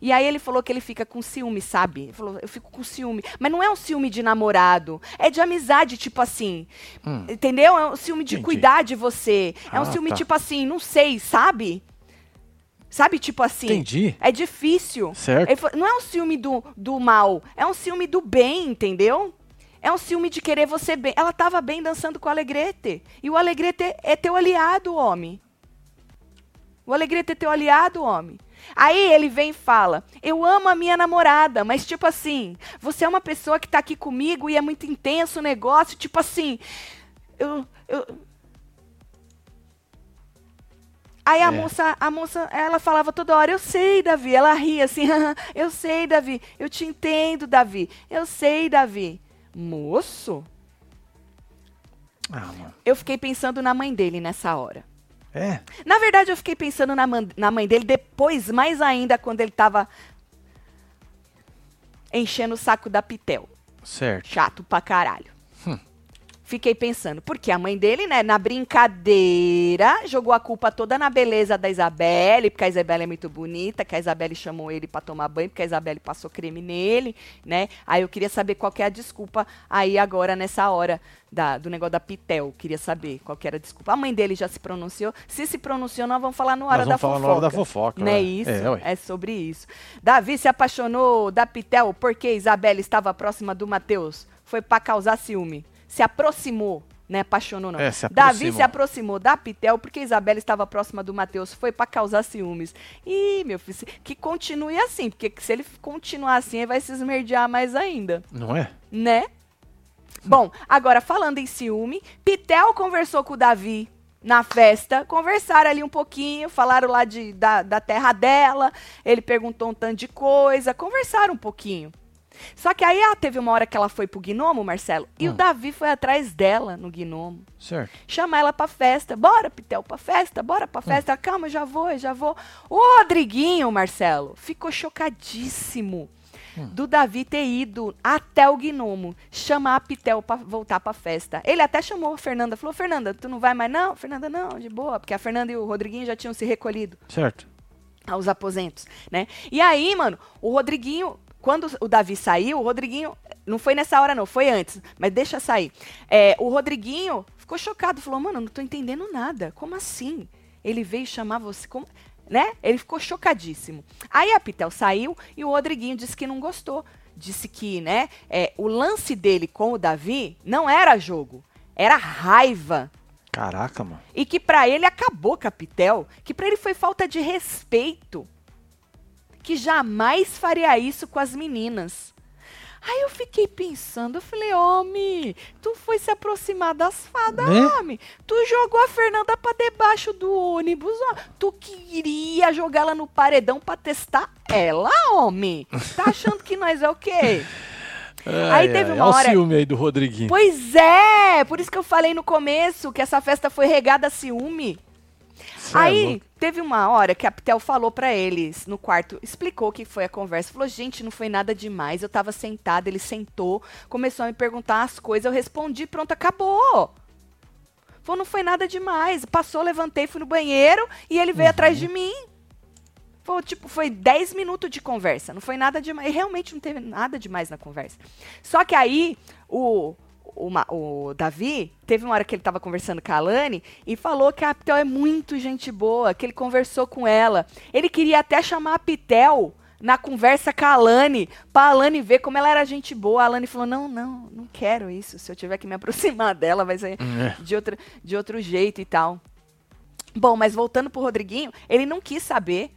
E aí ele falou que ele fica com ciúme, sabe? Ele falou, eu fico com ciúme. Mas não é um ciúme de namorado, é de amizade, tipo assim. Entendeu? É um ciúme de Entendi. cuidar de você. É um Ah, ciúme tá. tipo assim, não sei, sabe? Sabe, tipo assim. Entendi. É difícil. Certo. Não é um ciúme do, do mal, é um ciúme do bem, entendeu? É um ciúme de querer você bem. Ela tava bem dançando com o Alegrete. E o Alegrete é teu aliado, homem. O Alegrete é teu aliado, homem. Aí ele vem e fala: Eu amo a minha namorada, mas tipo assim, você é uma pessoa que tá aqui comigo e é muito intenso o negócio, tipo assim. Eu. eu... Aí a É. moça, a moça, ela falava toda hora, eu sei, Davi. Ela ria assim, (laughs) eu sei, Davi. Eu te entendo, Davi. Eu sei, Davi. Moço, Ah, mano. eu fiquei pensando na mãe dele nessa hora. É. Na verdade, eu fiquei pensando na, na mãe dele depois, mais ainda, quando ele tava enchendo o saco da Pitel. Certo. Chato pra caralho. Fiquei pensando, porque a mãe dele, né, na brincadeira, jogou a culpa toda na beleza da Isabelle, porque a Isabelle é muito bonita, que a Isabelle chamou ele pra tomar banho, porque a Isabelle passou creme nele, né? Aí eu queria saber qual que é a desculpa aí agora, nessa hora da- do negócio da Pitel. Queria saber qual que era a desculpa. A mãe dele já se pronunciou. Se se pronunciou, nós vamos falar no hora Nós da vamos falar fofoca. na hora da fofoca. Não é né? isso? É. É sobre isso. Davi se apaixonou da Pitel porque Isabelle estava próxima do Mateus. Foi pra causar ciúme. Se aproximou, né? Apaixonou não. É, se Davi se aproximou da Pitel porque Isabelle estava próxima do Mateus. Foi pra causar ciúmes. Ih, meu filho, que continue assim, porque se ele continuar assim, ele vai se esmerdear mais ainda Não é? né? Bom, agora falando em ciúme, Pitel conversou com o Davi na festa, conversaram ali um pouquinho, falaram lá de, da, da terra dela, ele perguntou um tanto de coisa, conversaram um pouquinho. Só que aí ah, teve uma hora que ela foi pro gnomo, Marcelo, e o Hum. Davi foi atrás dela no gnomo Certo. chamar ela pra festa. Bora, Pitel, pra festa, bora pra festa. Ela, Calma, eu já vou, eu já vou. O Rodriguinho, Marcelo, ficou chocadíssimo do Davi ter ido até o gnomo chamar a Pitel pra voltar pra festa. Ele até chamou a Fernanda, falou: Fernanda, tu não vai mais não? Fernanda, não, de boa, porque a Fernanda e o Rodriguinho já tinham se recolhido Certo. aos aposentos, né? E aí, mano, o Rodriguinho, quando o Davi saiu, o Rodriguinho, não foi nessa hora não, foi antes, mas deixa sair. É, o Rodriguinho ficou chocado, falou, mano, não tô entendendo nada, como assim? Ele veio chamar você, como... né? Ele ficou chocadíssimo. Aí a Pitel saiu e o Rodriguinho disse que não gostou. Disse que, né, é, o lance dele com o Davi não era jogo, era raiva. Caraca, mano. E que pra ele acabou Capitel, que pra ele foi falta de respeito. Que jamais faria isso com as meninas. Aí eu fiquei pensando, eu falei, homem, tu foi se aproximar das fadas, Né? homem. Tu jogou a Fernanda pra debaixo do ônibus, ó. Tu queria jogar ela no paredão pra testar ela, homem. Tá achando que nós é o quê? Aí teve uma Olha hora- o ciúme aí do Rodriguinho. Pois é, por isso que eu falei no começo que essa festa foi regada a ciúme. Cê é Aí, louco. teve uma hora que a Pitel falou pra eles no quarto, explicou o que foi a conversa. Falou, gente, não foi nada demais. Eu tava sentada, ele sentou, começou a me perguntar as coisas, eu respondi, pronto, acabou. Falou, não foi nada demais. Passou, levantei, fui no banheiro e ele veio atrás de mim. Foi, tipo, foi 10 minutos de conversa. Não foi nada demais. Realmente não teve nada demais na conversa. Só que aí, o, o, o Davi, teve uma hora que ele tava conversando com a Alane e falou que a Pitel é muito gente boa, que ele conversou com ela. Ele queria até chamar a Pitel na conversa com a Alane, pra Alane ver como ela era gente boa. A Alane falou: não, não, não quero isso. Se eu tiver que me aproximar (laughs) dela, vai ser É. de, outro, de outro jeito e tal. Bom, mas voltando pro Rodriguinho, ele não quis saber.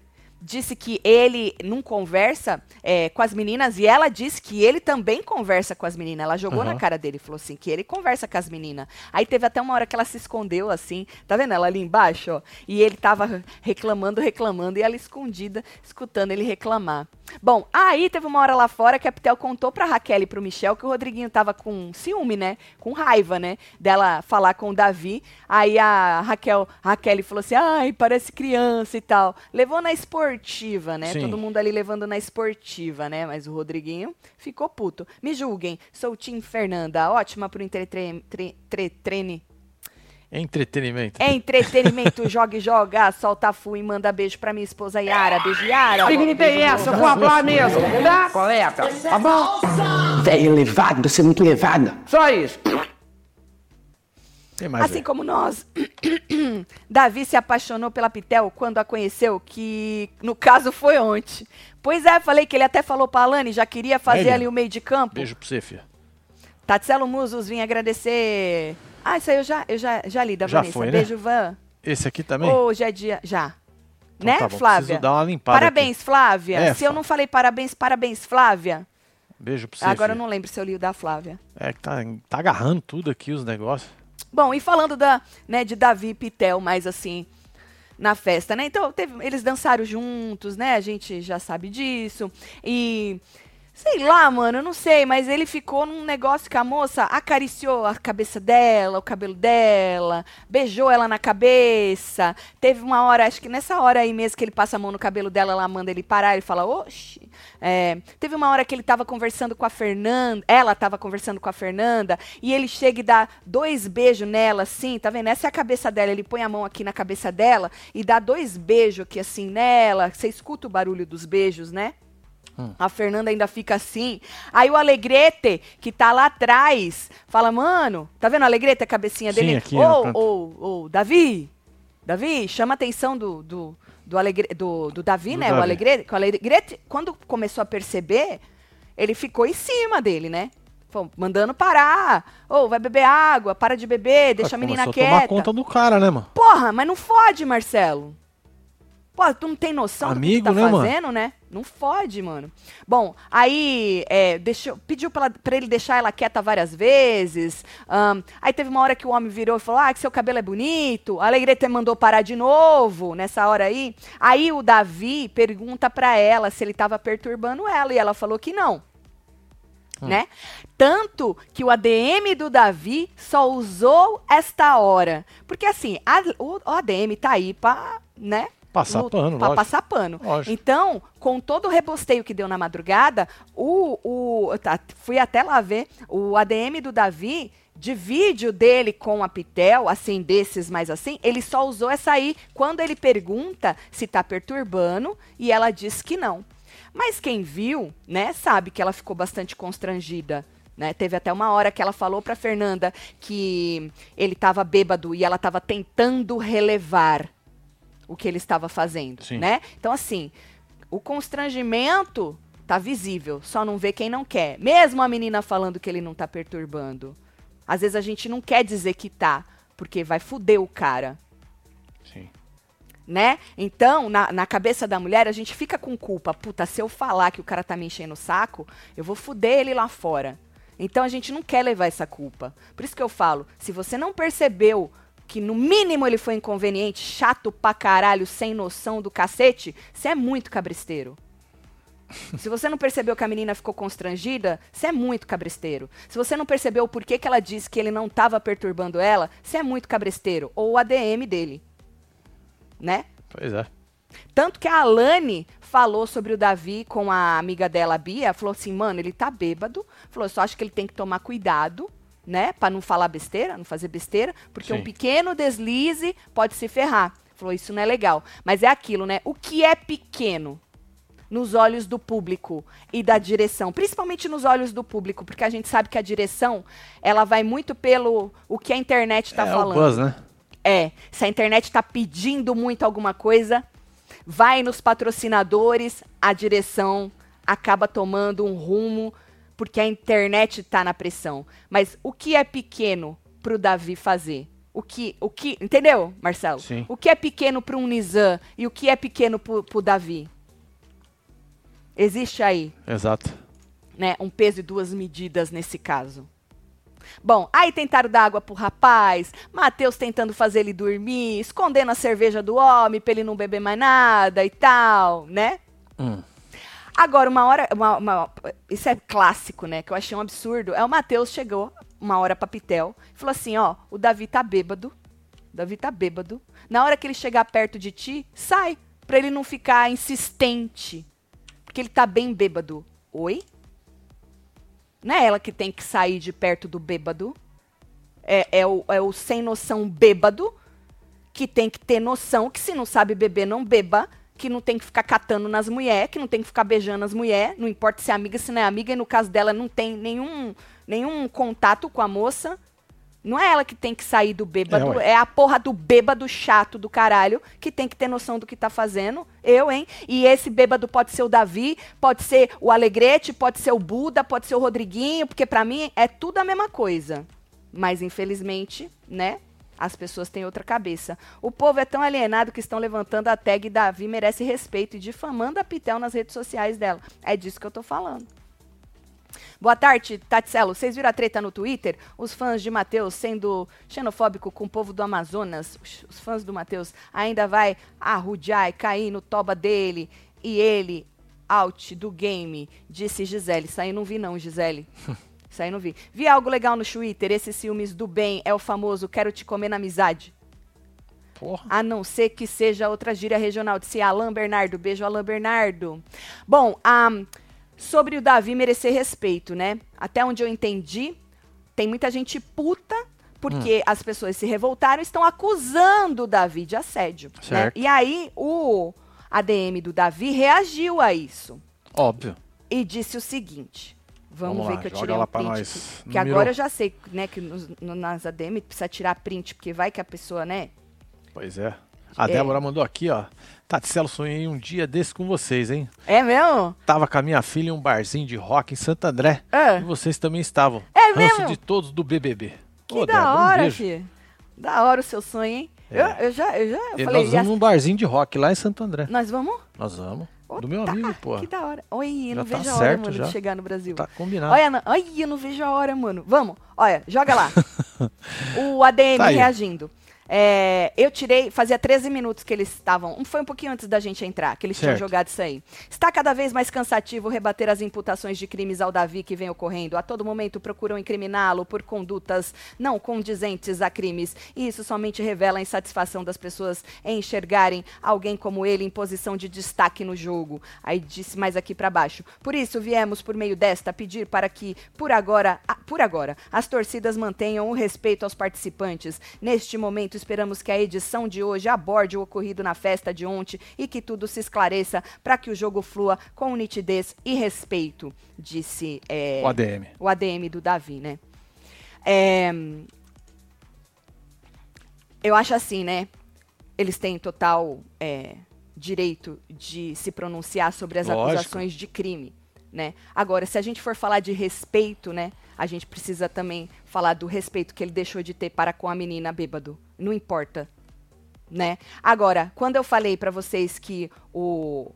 Disse que ele não conversa é, com as meninas e ela disse que ele também conversa com as meninas. Ela jogou na Aham. cara dele e falou assim: que ele conversa com as meninas. Aí teve até uma hora que ela se escondeu assim, tá vendo ela ali embaixo? Ó, e ele tava reclamando, reclamando, e ela escondida, escutando ele reclamar. Bom, aí teve uma hora lá fora que a Pitel contou pra Raquel e pro Michel que o Rodriguinho tava com ciúme, né? Com raiva, né? Dela falar com o Davi. Aí a Raquel, a Raquel falou assim: ai, parece criança e tal. Levou na esportiva, né? Sim. Todo mundo ali levando na esportiva, né? Mas o Rodriguinho ficou puto. Me julguem, sou o Tim Fernanda, ótima pro entretre- tre- tre- treine. Entretenimento. É entretenimento, (laughs) joga e joga, solta fu e manda beijo pra minha esposa Yara. Beijo, Yara. Tem essa? Eu vou falar mesmo. Tá? Coleta. Tá bom? Velho elevado, você é muito elevado. Só isso. Assim como nós, (clears throat) Davi se apaixonou pela Pitel quando a conheceu, que no caso foi ontem. Pois é, falei que ele até falou pra Alane, já queria fazer Ele? ali o meio de campo. Beijo pra você, filha. Tatselo Musos, vim agradecer. Ah, isso aí eu já, eu já, já li da Já Vanessa. foi, né? Beijo, Van. Esse aqui também? Hoje é dia. Já. Então né, tá bom, Flávia? preciso dar uma limpada Parabéns, Flávia. É, Se eu não falei parabéns, parabéns, Flávia. Beijo pra você, Agora eu filha. não lembro se eu li o da Flávia. É que tá, tá agarrando tudo aqui os negócios. Bom, e falando da, né, de Davi e Pitel, mais assim, na festa, né? Então, teve- eles dançaram juntos, né? A gente já sabe disso. E sei lá, mano, eu não sei, mas ele ficou num negócio que a moça acariciou a cabeça dela, o cabelo dela, beijou ela na cabeça. Teve uma hora, acho que nessa hora aí mesmo que ele passa a mão no cabelo dela, ela manda ele parar, ele fala, oxi. É, teve uma hora que ele tava conversando com a Fernanda, ela tava conversando com a Fernanda, e ele chega e dá dois beijos nela, assim, tá vendo? Essa é a cabeça dela, ele põe a mão aqui na cabeça dela e dá dois beijos aqui, assim, nela. Você escuta o barulho dos beijos, né? A Fernanda ainda fica assim. Aí o Alegrete, que tá lá atrás, fala, mano, tá vendo o Alegrete, a cabecinha Sim, dele? Ô, ô, ô, Davi, Davi, chama a atenção do, do, do, Alegre, do, do Davi, Do né? O Davi. Alegrete, que o Alegrete, quando começou a perceber, ele ficou em cima dele, né? Pô, mandando parar. Ô, vai beber água, para de beber, deixa a menina Começou a tomar quieta. conta do cara, né, mano? Porra, mas não fode, Marcelo. Pô, tu não tem noção Amigo, do que tu né, tá mano? fazendo, né? Não fode, mano. Bom, aí é, deixou, pediu pra, pra ele deixar ela quieta várias vezes. ahn, aí teve uma hora que o homem virou e falou: Ah, que seu cabelo é bonito. A Alegrete mandou parar de novo nessa hora aí. Aí o Davi pergunta pra ela se ele tava perturbando ela. E ela falou que não. Né? Tanto que o ADM do Davi só usou esta hora. Porque assim, a- o, o ADM tá aí pra, né? Passar lu- pano, lógico. passar pano. Lógico. Então, com todo o rebosteio que deu na madrugada, o, o tá, fui até lá ver o ADM do Davi de vídeo dele com a Pitel, assim, desses mais assim, ele só usou essa aí quando ele pergunta se tá perturbando e ela diz que não. Mas quem viu, né, sabe que ela ficou bastante constrangida. Né? Teve até uma hora que ela falou pra Fernanda que ele estava bêbado e ela estava tentando relevar o que ele estava fazendo, Sim. né? Então assim, o constrangimento tá visível, só não vê quem não quer. Mesmo a menina falando que ele não tá perturbando. Às vezes a gente não quer dizer que tá, porque vai fuder o cara Sim. né? Então, na, na cabeça da mulher, a gente fica com culpa. Puta, se eu falar que o cara tá me enchendo o saco, eu vou fuder ele lá fora. Então a gente não quer levar essa culpa. Por isso que eu falo, se você não percebeu que no mínimo ele foi inconveniente, chato pra caralho, sem noção do cacete, você é muito cabristeiro. (laughs) Se você não percebeu que a menina ficou constrangida, você é muito cabresteiro. Se você não percebeu o porquê que ela disse que ele não estava perturbando ela, você é muito cabresteiro. Ou o ADM dele. né? Pois é. Tanto que a Alane falou sobre o Davi com a amiga dela, a Bia, falou assim, mano, ele tá bêbado, falou, só acho que ele tem que tomar cuidado, né, Pra não falar besteira, não fazer besteira, porque Sim. um pequeno deslize pode se ferrar. Falou, isso não é legal. Mas é aquilo, né, o que é pequeno? Nos olhos do público e da direção, principalmente nos olhos do público, porque a gente sabe que a direção, ela vai muito pelo o que a internet tá é falando. o buzz, né? É, se a internet está pedindo muito alguma coisa, vai nos patrocinadores, a direção acaba tomando um rumo, porque a internet está na pressão. Mas o que é pequeno para o Davi fazer? O que, o que, entendeu, Marcelo? Sim. O que é pequeno para um Nizam e o que é pequeno para o Davi? Existe aí Exato. né, um peso e duas medidas nesse caso. Bom, aí tentaram dar água pro rapaz, Matheus tentando fazer ele dormir, escondendo a cerveja do homem pra ele não beber mais nada e tal, né? Hum. Agora, uma hora. uma- uma- isso é clássico, né? Que eu achei um absurdo. É o Matheus chegou uma hora pra Pitel e falou assim: ó, o Davi tá bêbado. O Davi tá bêbado. Na hora que ele chegar perto de ti, sai. Pra ele não ficar insistente. Porque ele tá bem bêbado. Oi? Não é ela que tem que sair de perto do bêbado. É, é, o, é o sem noção bêbado que tem que ter noção que se não sabe beber, não beba. Que não tem que ficar catando nas mulheres, que não tem que ficar beijando as mulheres. Não importa se é amiga, se não é amiga. E no caso dela, não tem nenhum, nenhum contato com a moça. Não é ela que tem que sair do bêbado, É, é, a porra do bêbado chato do caralho que tem que ter noção do que tá fazendo. Eu, hein? E esse bêbado pode ser o Davi, pode ser o Alegrete, pode ser o Buda, pode ser o Rodriguinho, porque pra mim é tudo a mesma coisa. Mas infelizmente, né? As pessoas têm outra cabeça. O povo é tão alienado que estão levantando a tag Davi merece respeito e difamando a Pitel nas redes sociais dela. É disso que eu tô falando. Boa tarde, Tatselo. Vocês viram a treta no Twitter? Os fãs de Matheus sendo xenofóbico com o povo do Amazonas. Os- fãs do Matheus ainda vai arrudear e cair no toba dele. E ele, out do game, disse Gisele. Isso aí não vi não, Gisele. (laughs) Isso aí não vi. Vi algo legal no Twitter. Esses ciúmes do bem é o famoso quero te comer na amizade. Porra. A não ser que seja outra gíria regional. Disse Alain Bernardo. Beijo, Alain Bernardo. Bom, ahn, sobre o Davi merecer respeito, né? Até onde eu entendi, tem muita gente puta porque as pessoas se revoltaram e estão acusando o Davi de assédio. Né? Certo. E aí o ADM do Davi reagiu a isso Óbvio. e disse o seguinte. Vamos, Vamos ver lá, que eu tirei um print. nós. Não Que agora eu já sei, né, que nos, no- nas ADM precisa tirar print, porque vai que a pessoa, né? Pois é. A É. Débora mandou aqui, ó. Taticelo, sonhei um dia desse com vocês, hein? É mesmo? Tava com a minha filha em um barzinho de rock em Santo André. Ah. E vocês também estavam. É Ranço mesmo? de todos do BBB. Que Ô, da Débora, um hora, beijo. filho. Da hora o seu sonho, hein? É. Eu, eu já, eu já eu falei, nós já- vamos num barzinho de rock lá em Santo André. nós vamos? Nós vamos. Ô, Do meu tá, amigo, pô. Que da hora. Oi, eu Já não tá vejo a hora, mano, já. de chegar no Brasil. Tá combinado. Olha, não, ai, eu não vejo a hora, mano. Vamos, olha, joga lá. (laughs) o ADM Tá aí. É, eu tirei, fazia 13 minutos que eles estavam. Foi um pouquinho antes da gente entrar, que eles tinham Certo. jogado isso aí. Está cada vez mais cansativo rebater as imputações de crimes ao Davi que vem ocorrendo. A todo momento procuram incriminá-lo por condutas não condizentes a crimes. E isso somente revela a insatisfação das pessoas em enxergarem alguém como ele em posição de destaque no jogo. Aí disse mais aqui para baixo. Por isso viemos por meio desta pedir para que por agora, ah, por agora, as torcidas mantenham o respeito aos participantes. Neste momento esperamos que a edição de hoje aborde o ocorrido na festa de ontem e que tudo se esclareça para que o jogo flua com nitidez e respeito, disse é, O ADM. o ADM do Davi, né? É, eu acho assim, né? Eles têm total é, direito de se pronunciar sobre as Lógico. acusações de crime, né? Agora, se a gente for falar de respeito, né? A gente precisa também falar do respeito que ele deixou de ter para com a menina bêbado. Não importa, né? Agora, quando eu falei pra vocês que o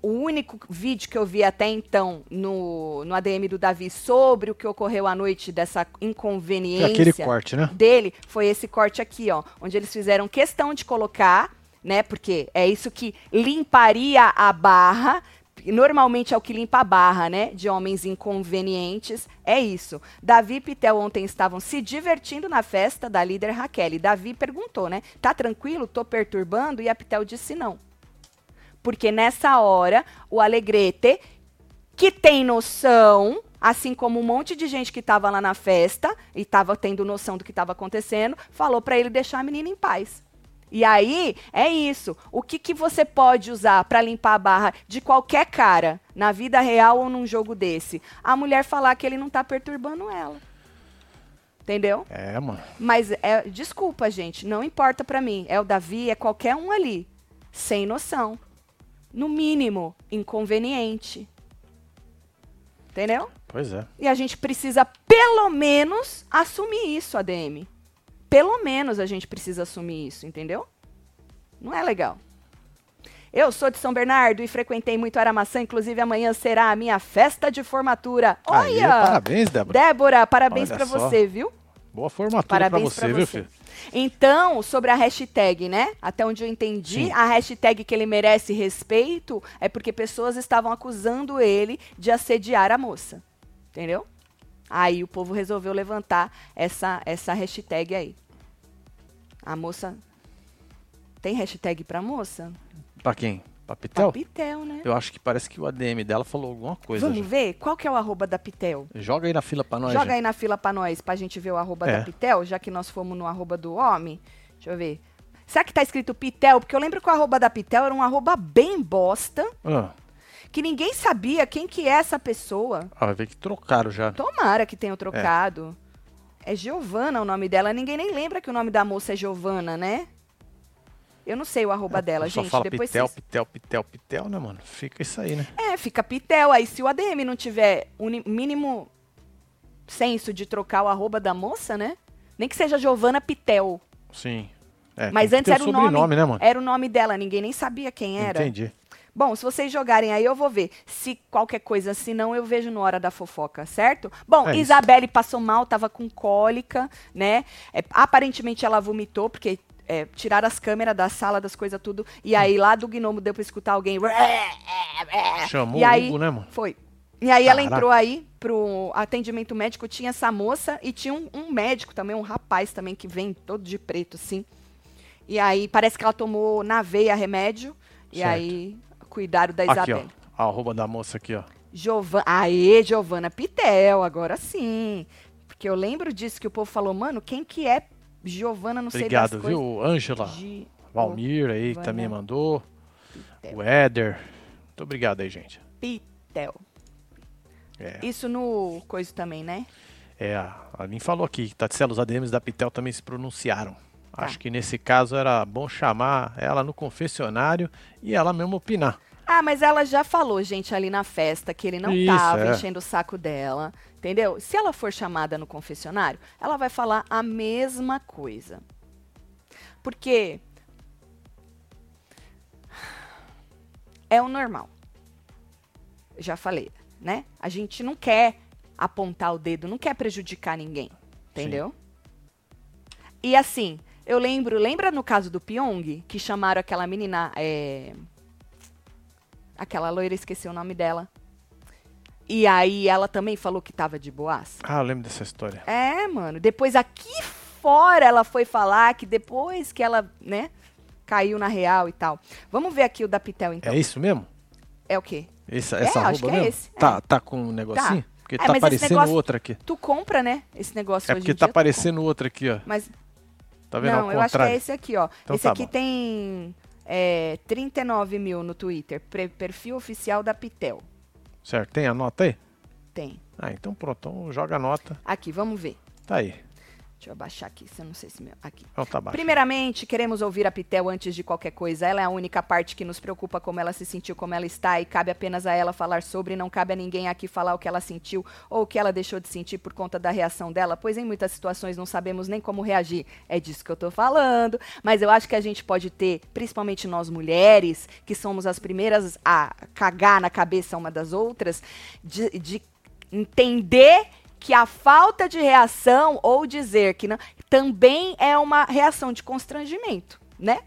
o único vídeo que eu vi até então no, no ADM do Davi sobre o que ocorreu à noite dessa inconveniência aquele corte, né? dele foi esse corte aqui, ó, onde eles fizeram questão de colocar, né, porque é isso que limparia a barra normalmente é o que limpa a barra, né? De homens inconvenientes. É isso. Davi e Pitel ontem estavam se divertindo na festa da líder Raquel. E Davi perguntou, né? Tá tranquilo? Tô perturbando? E a Pitel disse não. Porque nessa hora, o Alegrete, que tem noção, assim como um monte de gente que estava lá na festa e estava tendo noção do que estava acontecendo, falou para ele deixar a menina em paz. E aí, é isso. O que, que você pode usar para limpar a barra de qualquer cara, na vida real ou num jogo desse? A mulher falar que ele não tá perturbando ela. Entendeu? É, mano. Mas, é, desculpa, gente, não importa para mim. É o Davi, é qualquer um ali. Sem noção. No mínimo, inconveniente. Entendeu? Pois é. E a gente precisa, pelo menos, assumir isso, ADM. Pelo menos a gente precisa assumir isso, entendeu? Não é legal. Eu sou de São Bernardo e frequentei muito Aramaçã, inclusive amanhã será a minha festa de formatura. Olha! parabéns, Débora. Débora, parabéns só. você, viu? Boa formatura Parabéns pra você, viu, filho? Então, sobre a hashtag, né? Até onde eu entendi, Sim. a hashtag que ele merece respeito é porque pessoas estavam acusando ele de assediar a moça. Entendeu? Aí o povo resolveu levantar essa, essa hashtag aí. A moça. Tem hashtag pra moça? Pra quem? Pra Pitel? Pitel, né? Eu acho que parece que o ADM dela falou alguma coisa. Vamos já. ver? Qual que é o arroba da Pitel? Joga aí na fila pra nós. Joga gente. aí na fila pra nós, pra gente ver o arroba É. da Pitel, já que nós fomos no arroba do homem. Deixa eu ver. Será que tá escrito Pitel? Porque eu lembro que o arroba da Pitel era um arroba bem bosta, Ah, que ninguém sabia quem que é essa pessoa. ah, vai ver que trocaram já. Tomara que tenham trocado. É Giovana o nome dela. Ninguém nem lembra que o nome da moça é Giovana, né? Eu não sei o arroba dela, Só gente. fala Depois Pitel, vocês- Pitel, Pitel, Pitel, né, mano? Fica isso aí, né? É, fica Pitel. Aí se o ADM não tiver o ni- mínimo senso de trocar o arroba da moça, né? Nem que seja Giovana Pitel. Sim. É, Mas antes era o nome, né, mano? era o nome dela, ninguém nem sabia quem era. Entendi. Bom, se vocês jogarem aí, eu vou ver. Se qualquer coisa, se não, eu vejo na hora da fofoca, certo? Bom, É. Isabelle passou mal, tava com cólica, né? É, aparentemente ela vomitou, porque é, tiraram as câmeras da sala, das coisas tudo. E aí lá do gnomo deu pra escutar alguém. Chamou e aí, o Hugo, né, mano? Foi. E aí ela Caraca. entrou aí pro atendimento médico, tinha essa moça e tinha um, um médico também, um rapaz também que vem todo de preto, assim. E aí parece que ela tomou na veia remédio. E Certo. aí cuidaram da Aqui, Isabelle. ó. A arroba da moça aqui, ó. Jovan... Aê, Giovana Pitel, agora sim. Porque eu lembro disso que o povo falou, mano, quem que é Giovana, não sei Obrigado, das coisas. viu? Ângela, Valmir aí que Vânia também mandou. Pitel. O Éder. Muito obrigado aí, gente. Pitel. É, Isso no coisa também, né? é a Aline falou aqui que Tatselo, os ADMs da Pitel também se pronunciaram. Tá. Acho que nesse caso era bom chamar ela no confessionário e ela mesmo opinar. Ah, mas ela já falou, gente, ali na festa, que ele não Isso, tava é. enchendo o saco dela. Entendeu? Se ela for chamada no confessionário, ela vai falar a mesma coisa. Porque é o normal. Já falei, né? A gente não quer apontar o dedo, não quer prejudicar ninguém. Entendeu? E assim, eu lembro, lembra no caso do Pyong, que chamaram aquela menina, é, aquela loira, esqueci o nome dela. E aí ela também falou que tava de boas. Ah, eu lembro dessa história. É, mano. Depois aqui fora ela foi falar que depois que ela, né, caiu na real e tal. Vamos ver aqui o da Pitel, então. É isso mesmo? É o quê? Essa, É, essa é mesmo? esse, Tá, é. tá com um negocinho? Porque É, tá aparecendo negócio- outra aqui. Tu compra, né, esse negócio É porque tá aparecendo outra aqui, ó. Mas Tá vendo? não, eu acho que é esse aqui, ó. Então esse tá aqui bom. tem é, 39 mil no Twitter. Perfil oficial da Pitel. Certo, tem a nota aí? Tem. Ah, então pronto, então joga a nota. Aqui, vamos ver. Tá aí. Deixa eu abaixar aqui, se eu não sei se meu. Aqui. Então tá. Primeiramente, queremos ouvir a Pitel antes de qualquer coisa. Ela é a única parte que nos preocupa como ela se sentiu, como ela está, e cabe apenas a ela falar sobre. Não cabe a ninguém aqui falar o que ela sentiu ou o que ela deixou de sentir por conta da reação dela, pois em muitas situações não sabemos nem como reagir. É disso que eu tô falando. Mas eu acho que a gente pode ter, principalmente nós mulheres, que somos as primeiras a cagar na cabeça uma das outras, de, de entender que a falta de reação ou dizer que não também é uma reação de constrangimento, né?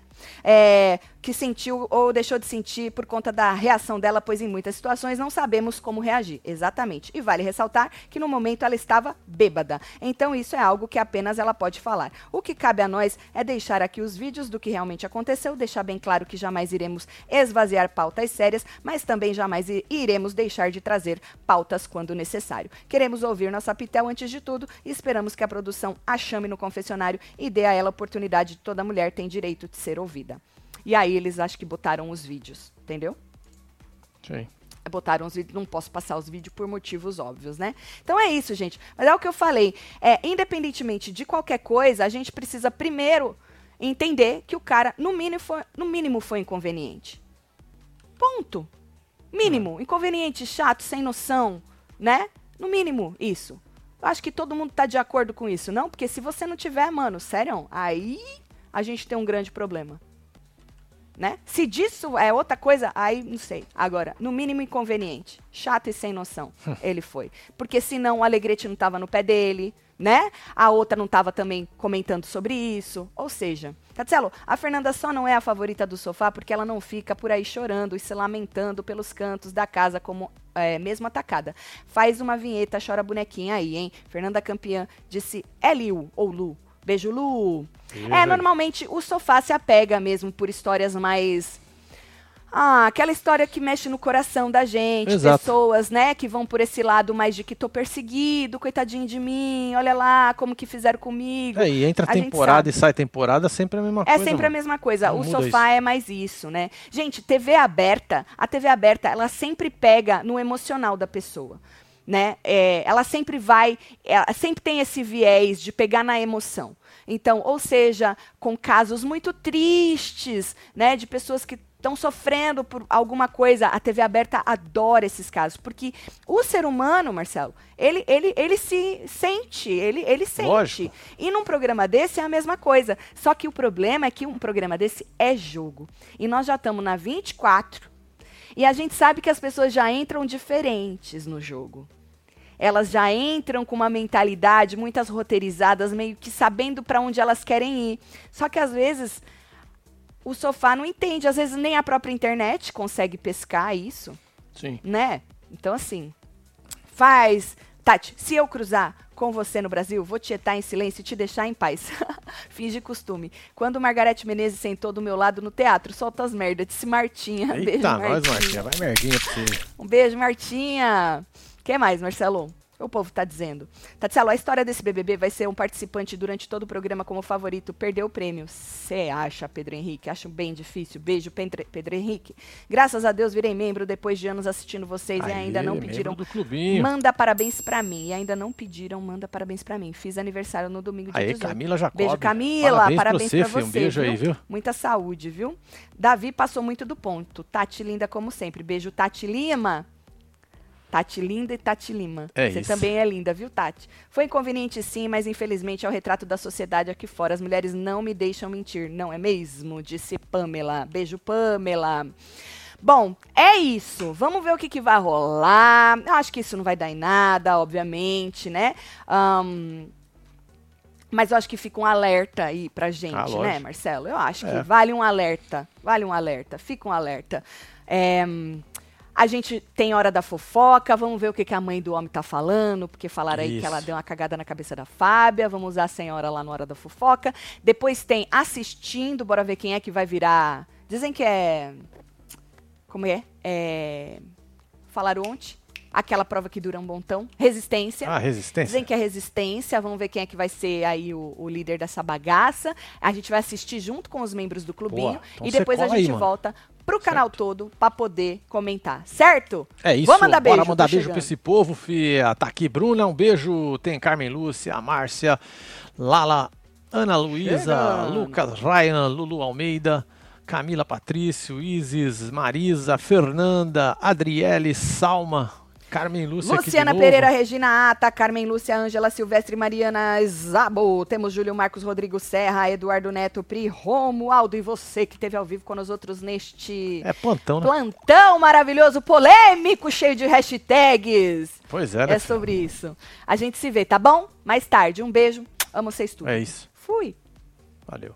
É, que sentiu ou deixou de sentir por conta da reação dela, pois em muitas situações não sabemos como reagir. Exatamente. E vale ressaltar que no momento ela estava bêbada. Então isso é algo que apenas ela pode falar. O que cabe a nós é deixar aqui os vídeos do que realmente aconteceu, deixar bem claro que jamais iremos esvaziar pautas sérias, mas também jamais iremos deixar de trazer pautas quando necessário. Queremos ouvir nossa Pitel antes de tudo e esperamos que a produção a chame no confessionário e dê a ela a oportunidade de toda mulher tem direito de ser ouvida. E aí eles acho que botaram os vídeos, entendeu? Sim. Botaram os vídeos, não posso passar os vídeos por motivos óbvios, né? Então é isso, gente. Mas é o que eu falei. É, independentemente de qualquer coisa, a gente precisa primeiro entender que o cara, no mínimo, foi, no mínimo foi inconveniente. Ponto. Mínimo. Inconveniente, chato, sem noção, né? No mínimo, isso. Eu acho que todo mundo tá de acordo com isso, não? Porque se você não tiver, mano, sério, aí a gente tem um grande problema. Né? Se disso é outra coisa, aí não sei. Agora, no mínimo inconveniente. Chato e sem noção. (laughs) ele foi. Porque senão o Alegrete não estava no pé dele, né? A outra não estava também comentando sobre isso. Ou seja, Tatselo, a Fernanda só não é a favorita do sofá porque ela não fica por aí chorando e se lamentando pelos cantos da casa como é, mesmo atacada. Faz uma vinheta, chora bonequinha aí, hein? Fernanda campeã disse é Liu ou Lu. Beijo, Lu. É, normalmente o sofá se apega mesmo por histórias mais ah, aquela história que mexe no coração da gente, Exato. pessoas, né, que vão por esse lado mais de que tô perseguido, coitadinho de mim, olha lá como que fizeram comigo. É, e entra A temporada e sai temporada, sempre a mesma É coisa. sempre a mesma coisa. Não o sofá é mais isso, né? Gente, TV aberta, a TV aberta, ela sempre pega no emocional da pessoa. Né? É, ela sempre vai, ela sempre tem esse viés de pegar na emoção. Então, ou seja, com casos muito tristes, né, de pessoas que estão sofrendo por alguma coisa, a TV aberta adora esses casos, porque o ser humano, Marcelo, ele, ele, ele se sente, ele, ele sente. Lógico. E num programa desse é a mesma coisa. Só que o problema é que um programa desse é jogo. E nós já estamos na 24 e a gente sabe que as pessoas já entram diferentes no jogo. Elas já entram com uma mentalidade, muitas roteirizadas, meio que sabendo para onde elas querem ir. Só que às vezes o sofá não entende, às vezes nem a própria internet consegue pescar isso Sim. né? Então, assim, faz. Tati, se eu cruzar com você no Brasil, vou tietar em silêncio e te deixar em paz. (laughs) Finge costume. Quando Margarete Menezes sentou do meu lado no teatro, solta as merdas. Disse Martinha. (laughs) beijo, Eita, nós, Martinha. Martinha. Vai merguinha pra você. Um beijo, Martinha. Que mais, Marcelo? O povo tá dizendo. Tatselo, a história desse BBB vai ser um participante durante todo o programa como favorito. Perdeu o prêmio. Você acha, Pedro Henrique? Acho bem difícil. Beijo, Pedro, Henrique. Graças a Deus virei membro depois de anos assistindo vocês e ainda não pediram do clubinho. Manda parabéns pra mim. E ainda não pediram, manda parabéns pra mim. Fiz aniversário no domingo de Aí, 18. Camila Jacob. Beijo, Camila. Parabéns, Parabéns, pra você, pra você. Um beijo aí, viu? Muita saúde, viu? Davi passou muito do ponto. Tati linda como sempre. Beijo, Tati Lima. Tati linda e Tati Lima. É Você isso. também é linda, viu, Tati? Foi inconveniente sim, mas infelizmente é o retrato da sociedade aqui fora. As mulheres não me deixam mentir, não é mesmo? Disse Pamela. Beijo, Pamela. Bom, é isso. Vamos ver o que, que vai rolar. Eu acho que isso não vai dar em nada, obviamente, né? Ahn, mas eu acho que fica um alerta aí pra gente, Ah, né. Marcelo? Eu acho que É. vale um alerta. Vale um alerta. Fica um alerta. É, a gente tem hora da fofoca, vamos ver o que, que a mãe do homem tá falando, porque falaram aí que Isso. ela deu uma cagada na cabeça da Fábia. Vamos usar a senhora lá na hora da fofoca. Depois tem assistindo, bora ver quem é que vai virar. Dizem que é. Como é? É. Falaram ontem. Aquela prova que dura um montão. Resistência. Ah, resistência. Dizem que é resistência. Vamos ver quem é que vai ser aí o, o líder dessa bagaça. A gente vai assistir junto com os membros do clubinho. Boa. Então e depois a aí, gente mano. volta pro canal todo pra poder comentar. Certo? É isso, Vamos mandar beijo. bora mandar beijo pra esse povo, fia. Tá aqui, Bruna, um beijo. Tem Carmen Lúcia, Márcia, Lala, Ana Luísa. Lucas Ryan, Lulu Almeida, Camila Patrício, Isis, Marisa, Fernanda, Adriele, Salma, Carmen Lúcia Luciana. Pereira, Regina Ata, Carmen Lúcia, Ângela Silvestre, Mariana Zabo. Temos Júlio Marcos Rodrigo Serra, Eduardo Neto, Pri, Romualdo e você que esteve ao vivo com nós outros neste É plantão, né? plantão maravilhoso, polêmico, cheio de hashtags. Pois é, né? É sobre isso. A gente se vê, tá bom? Mais tarde. Um beijo. Amo vocês tudo. É isso. Fui. Valeu.